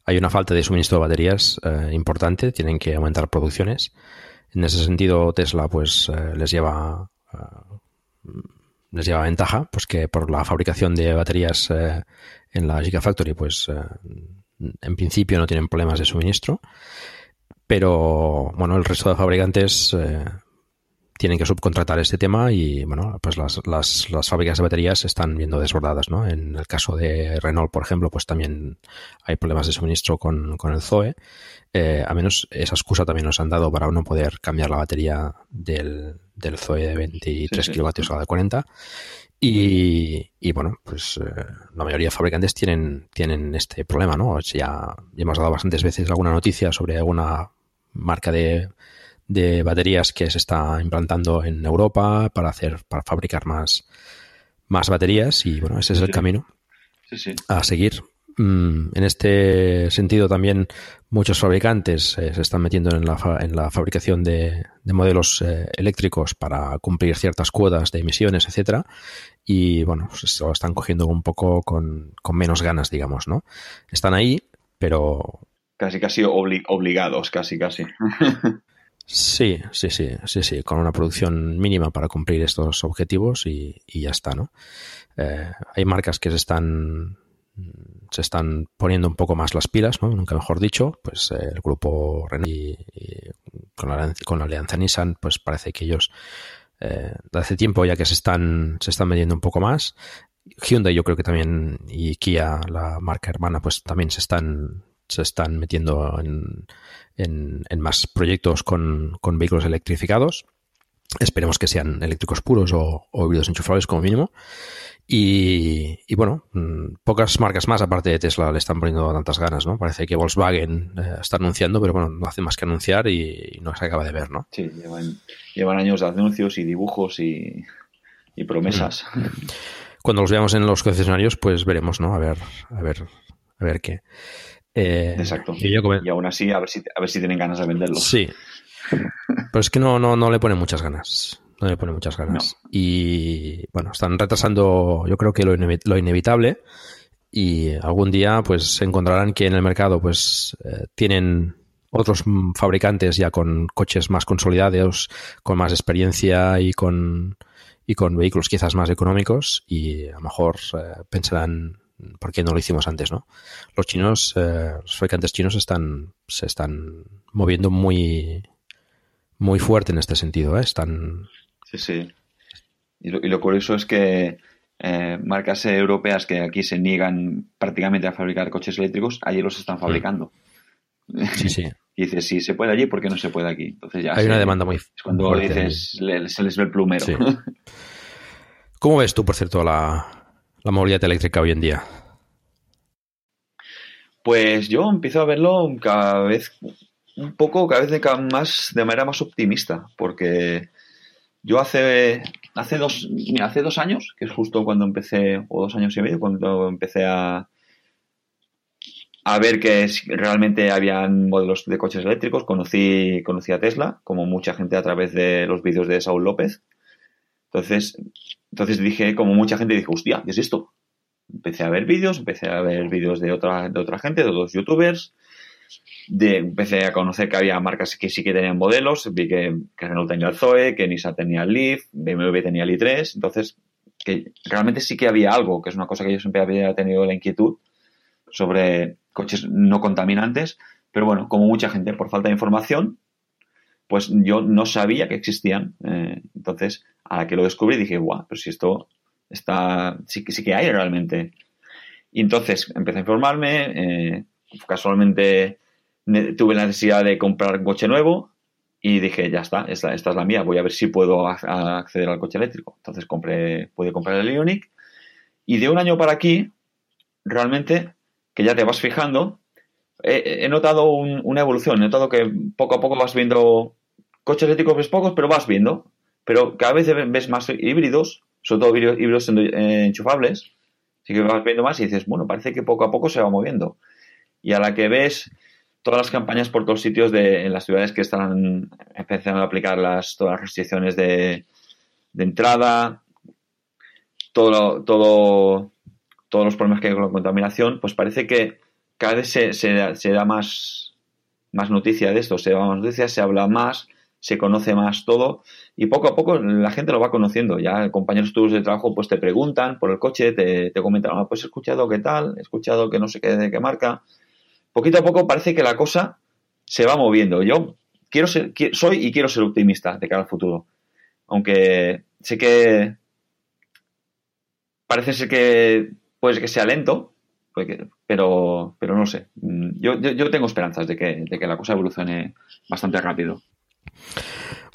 hay una falta de suministro de baterías eh, importante, tienen que aumentar producciones. En ese sentido, Tesla pues eh, les lleva eh, les lleva ventaja, pues que por la fabricación de baterías en la Gigafactory, pues en principio no tienen problemas de suministro, pero bueno, el resto de fabricantes tienen que subcontratar este tema y bueno, pues las, las, las, fábricas de baterías se están viendo desbordadas, ¿no? En el caso de Renault, por ejemplo, pues también hay problemas de suministro con, con el Zoe. Eh, a menos esa excusa también nos han dado para no poder cambiar la batería del, del Zoe de 23 sí, kilovatios a la de 40. Y, y bueno, pues eh, la mayoría de fabricantes tienen, tienen este problema, ¿no? Ya, ya hemos dado bastantes veces alguna noticia sobre alguna marca de de baterías que se está implantando en Europa para hacer para fabricar más más baterías y bueno ese es el sí. camino sí, a seguir. Mm, en este sentido también muchos fabricantes eh, se están metiendo en la, en la fabricación de, de modelos eh, eléctricos para cumplir ciertas cuotas de emisiones etcétera y bueno pues se lo están cogiendo un poco con, con menos ganas digamos no están ahí pero casi casi obli obligados casi casi Sí, sí, sí, sí, sí, con una producción mínima para cumplir estos objetivos y, ya está, ¿no? Eh, hay marcas que se están se están poniendo un poco más las pilas, ¿no? Nunca mejor dicho, pues eh, el grupo Renault y, con, la, con, la, alianza Nissan, pues parece que ellos eh, hace tiempo ya que se están, se están vendiendo un poco más. Hyundai yo creo que también y Kia, la marca hermana, pues también se están, se están metiendo en, en, en más proyectos con, con, vehículos electrificados. Esperemos que sean eléctricos puros o, o híbridos enchufables como mínimo. Y, y, bueno, mm, pocas marcas más, aparte de Tesla, le están poniendo tantas ganas, ¿no? Parece que Volkswagen eh, está anunciando, pero bueno, no hace más que anunciar y, y, no se acaba de ver, ¿no? Sí, llevan, llevan años de anuncios y dibujos y, y promesas. Mm. Cuando los veamos en los concesionarios, pues veremos, ¿no? A ver, a ver, a ver qué. Eh, Exacto. Y, yo y, aún así, a ver si, a ver si tienen ganas de venderlos. Sí. Pero es que no, no, no le ponen muchas ganas no le pone muchas ganas. No. Y bueno, están retrasando yo creo que lo, lo, inevitable y algún día pues encontrarán que en el mercado pues eh, tienen otros fabricantes ya con coches más consolidados, con más experiencia y con, y con vehículos quizás más económicos y a lo mejor eh, pensarán por qué no lo hicimos antes, ¿no? Los chinos, eh, los fabricantes chinos están, se están moviendo muy, muy fuerte en este sentido, ¿eh? Están, Sí, sí. Y lo, y lo curioso es que eh, marcas europeas que aquí se niegan prácticamente a fabricar coches eléctricos, allí los están fabricando. Sí, sí. y dices, si se puede allí, ¿por qué no se puede aquí? Entonces ya Hay se, una demanda muy Es cuando dices, le, se les ve el plumero. Sí. ¿Cómo ves tú, por cierto, la, la movilidad eléctrica hoy en día? Pues yo empiezo a verlo cada vez un poco, cada vez de, cada más, de manera más optimista, porque yo hace, hace, dos, mira, hace dos años, que es justo cuando empecé, o dos años y medio, cuando empecé a, a ver que realmente habían modelos de coches eléctricos, conocí, conocí a Tesla, como mucha gente a través de los vídeos de Saúl López. Entonces, entonces dije, como mucha gente, dije, hostia, ¿qué es esto? Empecé a ver vídeos, empecé a ver vídeos de otra, de otra gente, de otros youtubers, de, empecé a conocer que había marcas que sí que tenían modelos, vi que, que Renault tenía el Zoe, que Nissan tenía el Leaf, BMW tenía el i3, entonces que realmente sí que había algo, que es una cosa que yo siempre había tenido la inquietud sobre coches no contaminantes, pero bueno, como mucha gente por falta de información, pues yo no sabía que existían. Eh, entonces, a la que lo descubrí dije, guau, pero si esto está, sí, sí que hay realmente. Y entonces empecé a informarme, eh, casualmente tuve la necesidad de comprar un coche nuevo y dije, ya está, esta, esta, es la mía, voy a ver si puedo acceder al coche eléctrico. Entonces compré, pude comprar el Ioniq y de un año para aquí, realmente, que ya te vas fijando, he, notado un, una evolución, he notado que poco a poco vas viendo coches eléctricos, ves pocos, pero vas viendo, pero cada vez ves más híbridos, sobre todo híbridos enchufables, así que vas viendo más y dices, bueno, parece que poco a poco se va moviendo. Y a la que ves todas las campañas por todos sitios de, en las ciudades que están empezando a aplicar las, todas las restricciones de, de entrada, todo, todo, todos los problemas que hay con la contaminación, pues parece que cada vez se, se, se, da más, más noticia de esto, se da más noticia, se habla más, se conoce más todo y poco a poco la gente lo va conociendo. Ya compañeros tuyos de trabajo pues te preguntan por el coche, te, te comentan, ah, pues he escuchado qué tal, he escuchado que no sé qué de qué marca poquito a poco parece que la cosa se va moviendo. Yo quiero ser, soy y quiero ser optimista de cara al futuro. Aunque sé que parece ser que puede que sea lento, pero, pero no sé. Yo, yo, yo tengo esperanzas de que, de que la cosa evolucione bastante rápido.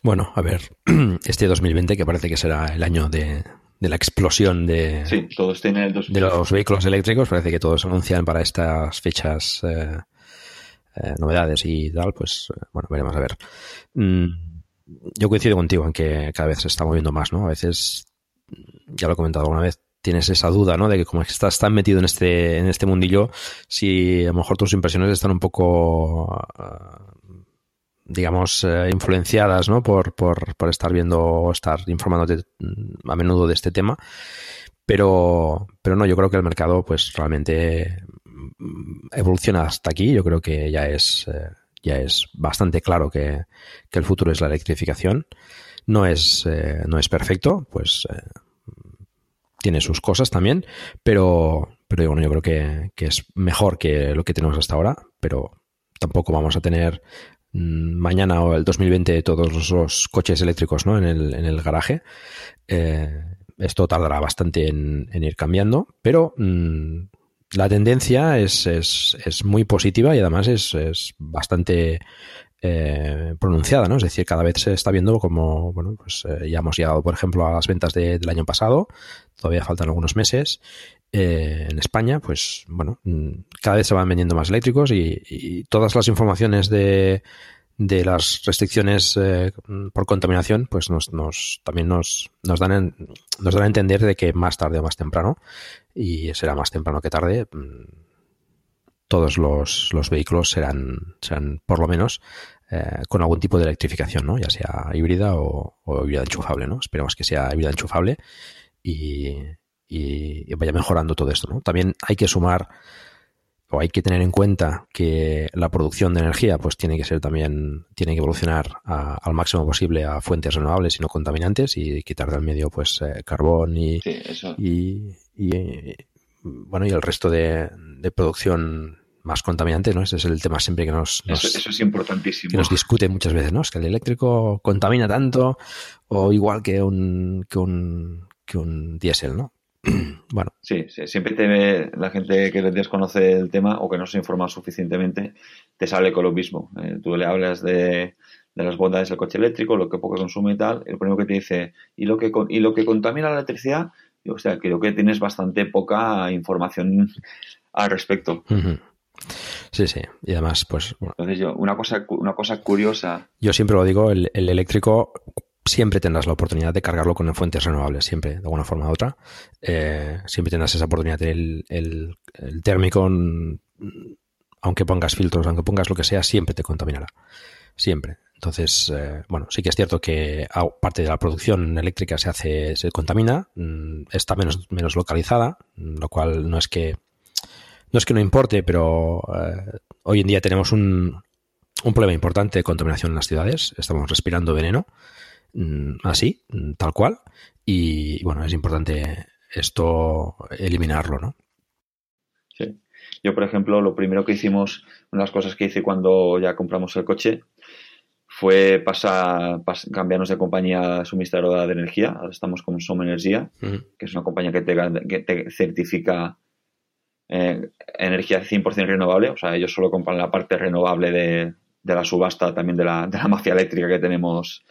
Bueno, a ver, este 2020 que parece que será el año de, de la explosión de, sí, todos tienen el de los vehículos eléctricos, parece que todos anuncian para estas fechas eh, eh, novedades y tal, pues bueno, veremos a ver. Mm, yo coincido contigo en que cada vez se está moviendo más, ¿no? A veces, ya lo he comentado alguna vez, tienes esa duda, ¿no? De que como estás tan metido en este, en este mundillo, si a lo mejor tus impresiones están un poco uh, digamos, eh, influenciadas ¿no? por, por, estar viendo o estar informándote mm, a menudo de este tema. Pero, pero no, yo creo que el mercado pues realmente mm, evoluciona hasta aquí. Yo creo que ya es, eh, ya es bastante claro que, que, el futuro es la electrificación. No es, eh, no es perfecto, pues tiene sus cosas también, pero, pero bueno, yo creo que, que es mejor que lo que tenemos hasta ahora, pero tampoco vamos a tener mañana o el 2020 todos los coches eléctricos ¿no? en, el, en el garaje. Eh, esto tardará bastante en, ir cambiando, pero mm, la tendencia es, es, es, muy positiva y además es, es bastante eh, pronunciada, ¿no? Es decir, cada vez se está viendo como, bueno, pues eh, ya hemos llegado, por ejemplo, a las ventas de, del año pasado, todavía faltan algunos meses. Eh, en España, pues bueno, mm, cada vez se van vendiendo más eléctricos y, todas las informaciones de, de las restricciones eh, por contaminación, pues nos, también nos, dan en, nos dan a entender de que más tarde o más temprano, y será más temprano que tarde, mm, todos los, los vehículos serán, serán por lo menos eh, con algún tipo de electrificación, ¿no? ya sea híbrida o, o híbrida enchufable. ¿no? Esperemos que sea híbrida enchufable y, y, y vaya mejorando todo esto. ¿no? También hay que sumar o hay que tener en cuenta que la producción de energía pues tiene que ser también tiene que evolucionar a, al máximo posible a fuentes renovables y no contaminantes y quitar del medio pues eh, carbón y, Sí, eso. y, y, bueno y el resto de, de producción más contaminante, ¿no? Ese es el tema siempre que nos, nos Eso, eso es importantísimo. que nos discute muchas veces, ¿no? Es que el eléctrico contamina tanto o igual que un que un que un diésel, ¿no? bueno, Sí, sí, siempre te, la gente que desconoce el tema o que no se informa suficientemente te sale con lo mismo. Eh, tú le hablas de, de las bondades del coche eléctrico, lo que poco consume y tal, el primero que te dice, ¿y lo que, y lo que contamina la electricidad? Digo, o sea, creo que tienes bastante poca información al respecto. Sí, sí. Y además, pues bueno, Entonces yo, una cosa, una cosa curiosa, yo siempre lo digo, el, el eléctrico siempre tendrás la oportunidad de cargarlo con fuentes renovables, siempre, de alguna forma u otra. Eh, siempre tendrás esa oportunidad. El, el, el térmico, mm, aunque pongas filtros, aunque pongas lo que sea, siempre te contaminará. Siempre. Entonces, eh, bueno, sí que es cierto que parte de la producción eléctrica se hace, se contamina, mm, está menos, menos localizada, lo cual no es que no es que no importe, pero eh, hoy en día tenemos un, un problema importante de contaminación en las ciudades. Estamos respirando veneno, así, mm, tal cual. Y bueno, es importante esto eliminarlo, ¿no? Sí. Yo, por ejemplo, lo primero que hicimos, una de las cosas que hice cuando ya compramos el coche, fue pasar, pas- cambiarnos de compañía suministradora de energía. Ahora estamos con Som Energía, que es una compañía que te, gan- que te certifica eh, energía 100% renovable. O sea, ellos solo compran la parte renovable de, de la subasta, también de la, de la mafia eléctrica que tenemos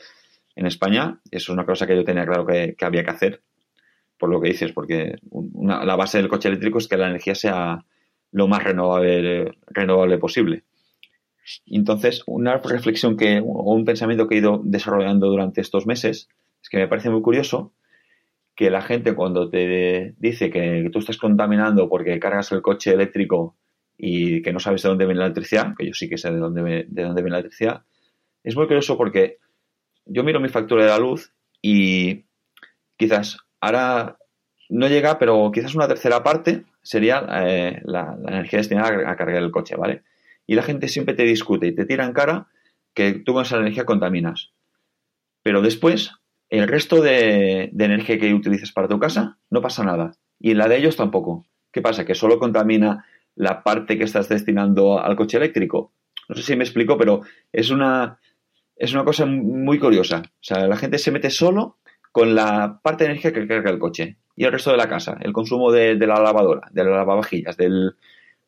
en España. Eso es una cosa que yo tenía claro que, había que hacer, por lo que dices, porque la base del coche eléctrico es que la energía sea lo más renovable, renovable posible. Entonces, una reflexión que, o un pensamiento que he ido desarrollando durante estos meses es que me parece muy curioso que la gente cuando te dice que tú estás contaminando porque cargas el coche eléctrico y que no sabes de dónde viene la electricidad, que yo sí que sé de dónde, de dónde viene la electricidad, es muy curioso porque yo miro mi factura de la luz y quizás ahora no llega, pero quizás una tercera parte sería eh, la, energía destinada a, cargar el coche, ¿vale? Y la gente siempre te discute y te tira en cara que tú con esa energía contaminas. Pero después, el resto de, energía que utilices para tu casa, no pasa nada. Y en la de ellos tampoco. ¿Qué pasa? ¿Que solo contamina la parte que estás destinando al coche eléctrico? No sé si me explico, pero es una, es una cosa muy curiosa. O sea, la gente se mete solo con la parte de energía que carga el coche y el resto de la casa, el consumo de, de la lavadora, de las lavavajillas, del,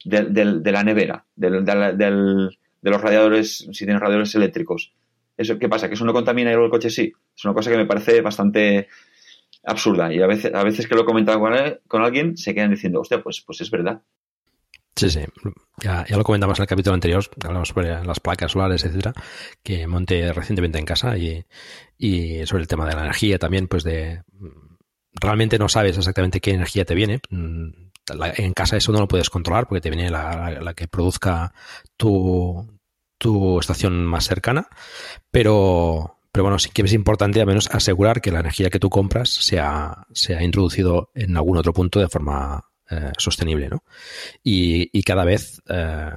del- de la nevera, de, los radiadores, si tienes radiadores eléctricos. Eso, ¿Qué pasa? ¿Que eso no contamina el coche sí? Es una cosa que me parece bastante absurda y a veces, a veces que lo he comentado con, él- con alguien se quedan diciendo, hostia, pues, pues es verdad. Sí, sí. Ya, ya lo comentamos en el capítulo anterior, hablamos sobre las placas solares, etcétera, que monté recientemente en casa y, y sobre el tema de la energía también, pues de realmente no sabes exactamente qué energía te viene. Mm, En casa eso no lo puedes controlar porque te viene la, la- la que produzca tu, tu estación más cercana, pero, pero bueno, sí que es importante al menos asegurar que la energía que tú compras se ha, se ha introducido en algún otro punto de forma eh, sostenible, ¿no? Y, cada vez eh,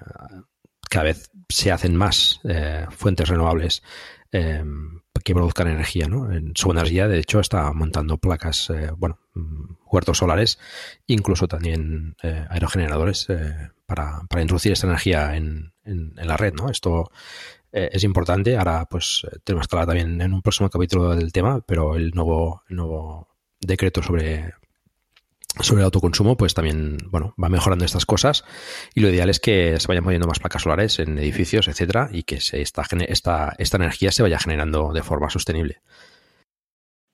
cada vez se hacen más eh, fuentes renovables que produzcan energía, ¿no? En su energía, de hecho, está montando placas, bueno, mm, huertos solares, incluso también aerogeneradores para, introducir esta energía en, la red, ¿no? Esto es importante. Ahora, pues, tenemos que hablar también en un próximo capítulo del tema, pero el nuevo decreto sobre sobre el autoconsumo, pues también, bueno, va mejorando estas cosas y lo ideal es que se vayan poniendo más placas solares en edificios, etcétera, y que se, esta, esta, esta energía se vaya generando de forma sostenible.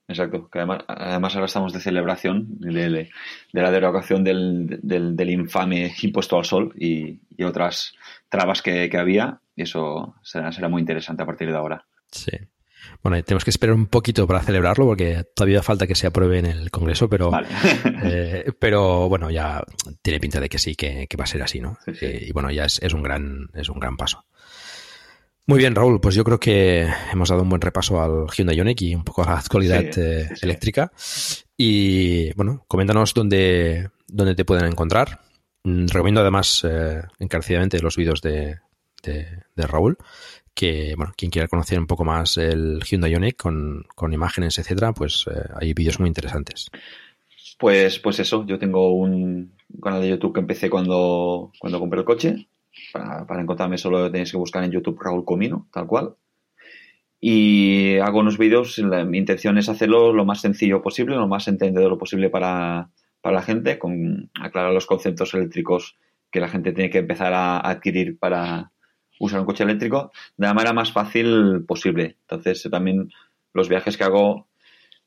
Exacto, que además, además ahora estamos de celebración de, de, la derogación del, del, del, infame impuesto al sol y, y otras trabas que, que, había, y eso será, será muy interesante a partir de ahora. Sí. Bueno, tenemos que esperar un poquito para celebrarlo porque todavía falta que se apruebe en el Congreso, pero, vale. eh, pero bueno, ya tiene pinta de que sí, que, que va a ser así, ¿no? Sí, sí. Eh, y bueno, ya es, es, un gran, es un gran paso. Muy bien, Raúl, pues yo creo que hemos dado un buen repaso al Hyundai Ioniq y un poco a la actualidad sí, eh, eléctrica. Y bueno, coméntanos dónde, dónde te pueden encontrar. Mm, recomiendo además encarecidamente los vídeos de, de, de Raúl que, bueno, quien quiera conocer un poco más el Hyundai Ioniq con, con imágenes, etcétera, pues eh, hay vídeos muy interesantes. Pues, pues eso, yo tengo un canal de YouTube que empecé cuando, cuando compré el coche. Para, para encontrarme solo tenéis que buscar en YouTube Raúl Comino, tal cual. Y hago unos vídeos, mi intención es hacerlo lo más sencillo posible, lo más entendedor posible para, para la gente, con aclarar los conceptos eléctricos que la gente tiene que empezar a adquirir para, usar un coche eléctrico de la manera más fácil posible. Entonces, también los viajes que hago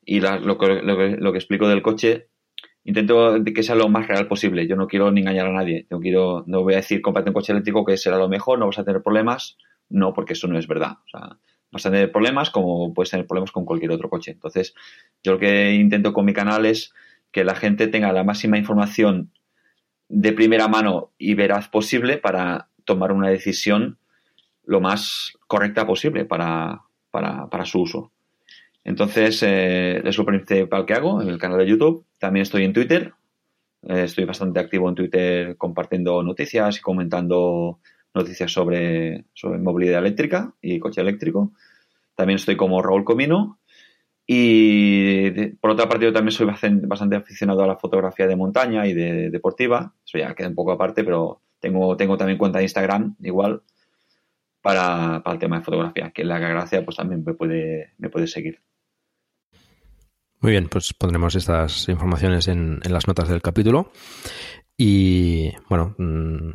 y lo, que, lo, explico del coche, intento que sea lo más real posible. Yo no quiero ni engañar a nadie. No, quiero, no voy a decir, cómprate un coche eléctrico que será lo mejor, no vas a tener problemas. No, porque eso no es verdad. Vas a tener problemas como puedes tener problemas con cualquier otro coche. Entonces, yo lo que intento con mi canal es que la gente tenga la máxima información de primera mano y veraz posible para tomar una decisión lo más correcta posible para, para, su uso. Entonces, eh, es lo principal que hago en el canal de YouTube. También estoy en Twitter. Eh, estoy bastante activo en Twitter compartiendo noticias y comentando noticias sobre, sobre movilidad eléctrica y coche eléctrico. También estoy como Raúl Comino. Y por otra parte, yo también soy bastante, bastante, aficionado a la fotografía de montaña y de deportiva. Eso ya queda un poco aparte, pero tengo, tengo también cuenta de Instagram, igual, para, para, el tema de fotografía, que la gracia pues también me puede, me puede seguir. Muy bien, pues pondremos estas informaciones en, en las notas del capítulo. Y bueno, mmm,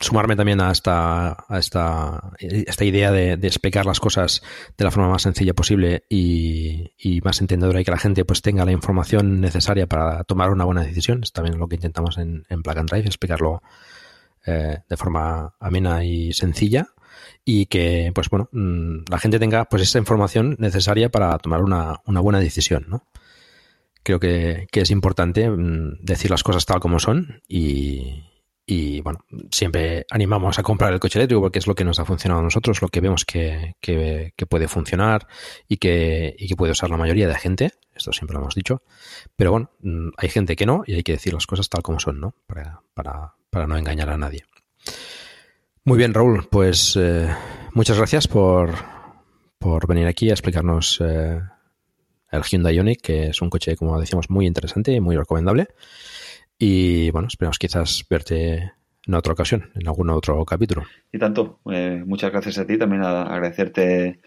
sumarme también a esta, a esta, esta idea de, explicar las cosas de la forma más sencilla posible y, más entendedora y que la gente pues tenga la información necesaria para tomar una buena decisión. Es también lo que intentamos en, en and Drive, explicarlo eh, de forma amena y sencilla y que, pues bueno, mm, la gente tenga pues esa información necesaria para tomar una, una buena decisión, ¿no? Creo que, que, es importante mm, decir las cosas tal como son y, y, bueno, siempre animamos a comprar el coche eléctrico porque es lo que nos ha funcionado a nosotros, lo que vemos que, que, puede funcionar y que, y que puede usar la mayoría de gente, esto siempre lo hemos dicho, pero bueno, mm, hay gente que no y hay que decir las cosas tal como son, ¿no? Para, para, para no engañar a nadie. Muy bien, Raúl, pues eh, muchas gracias por, por, venir aquí a explicarnos eh, el Hyundai Ioniq, que es un coche, como decíamos, muy interesante y muy recomendable. Y bueno, esperamos quizás verte en otra ocasión, en algún otro capítulo. Y tanto, eh, muchas gracias a ti, también a agradecerte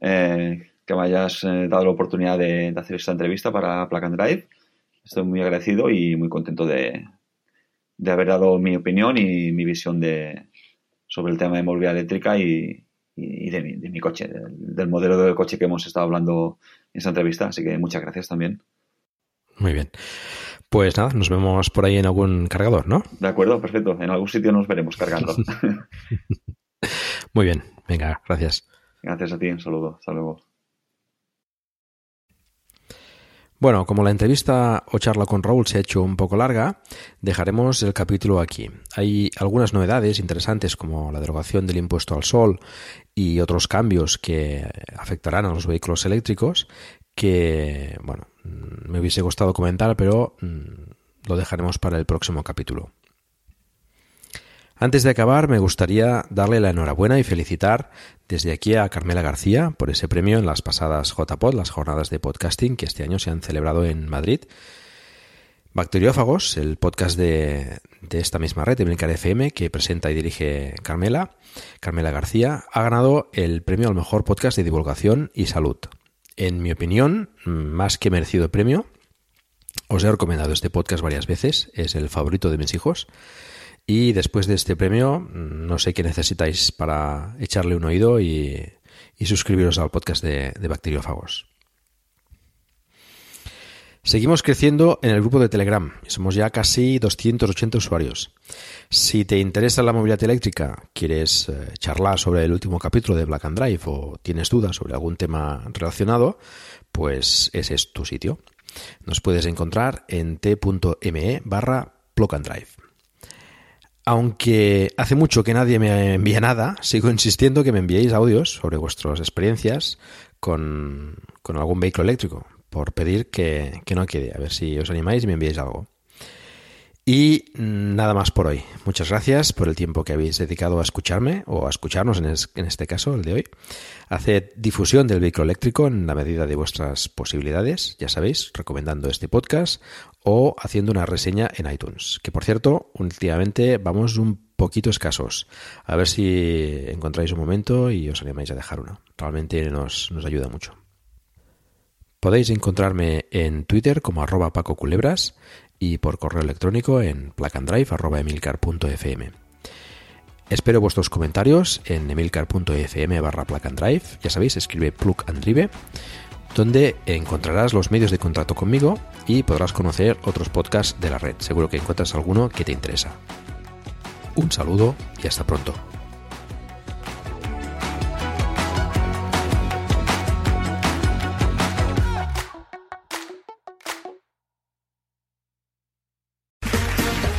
eh, que me hayas eh, dado la oportunidad de, de, hacer esta entrevista para Plug and Drive. Estoy muy agradecido y muy contento de, de haber dado mi opinión y mi visión de, sobre el tema de movilidad eléctrica y, y de, mi, de, mi, coche, del, del, modelo del coche que hemos estado hablando en esta entrevista. Así que muchas gracias también. Muy bien. Pues nada, nos vemos por ahí en algún cargador, ¿no? De acuerdo, perfecto. En algún sitio nos veremos cargando. Muy bien, venga, gracias. Gracias a ti, un saludo. Hasta luego. Bueno, como la entrevista o charla con Raúl se ha hecho un poco larga, dejaremos el capítulo aquí. Hay algunas novedades interesantes como la derogación del impuesto al sol y otros cambios que afectarán a los vehículos eléctricos que, bueno, me hubiese gustado comentar, pero lo dejaremos para el próximo capítulo. Antes de acabar, me gustaría darle la enhorabuena y felicitar desde aquí a Carmela García por ese premio en las pasadas JPod, las jornadas de podcasting que este año se han celebrado en Madrid. Bacteriófagos, el podcast de, de esta misma red, Emilcar FM, que presenta y dirige Carmela, Carmela García, ha ganado el premio al mejor podcast de divulgación y salud. En mi opinión, más que merecido premio, os he recomendado este podcast varias veces, es el favorito de mis hijos. Y después de este premio, no sé qué necesitáis para echarle un oído y, y suscribiros al podcast de, de Bacteriófagos. Seguimos creciendo en el grupo de Telegram. Somos ya casi 280 usuarios. Si te interesa la movilidad eléctrica, quieres eh, charlar sobre el último capítulo de Black and Drive o tienes dudas sobre algún tema relacionado, pues ese es tu sitio. Nos puedes encontrar en t.me barra. Aunque hace mucho que nadie me envía nada, sigo insistiendo que me enviéis audios sobre vuestras experiencias con algún vehículo eléctrico por pedir que, que no quede. A ver si os animáis y me enviáis algo. Y nada más por hoy. Muchas gracias por el tiempo que habéis dedicado a escucharme o a escucharnos en, es, en, este caso, el de hoy. Haced difusión del vehículo eléctrico en la medida de vuestras posibilidades, ya sabéis, recomendando este podcast o haciendo una reseña en iTunes. Que por cierto, últimamente vamos un poquito escasos. A ver si encontráis un momento y os animáis a dejar uno. Realmente nos, nos ayuda mucho. Podéis encontrarme en Twitter como arroba Paco Culebras y por correo electrónico en placandrive.emilcar.fm. Espero vuestros comentarios en emilcar.fm barra placandrive, ya sabéis, escribe plug and drive, donde encontrarás los medios de contacto conmigo y podrás conocer otros podcasts de la red. Seguro que encuentras alguno que te interesa. Un saludo y hasta pronto.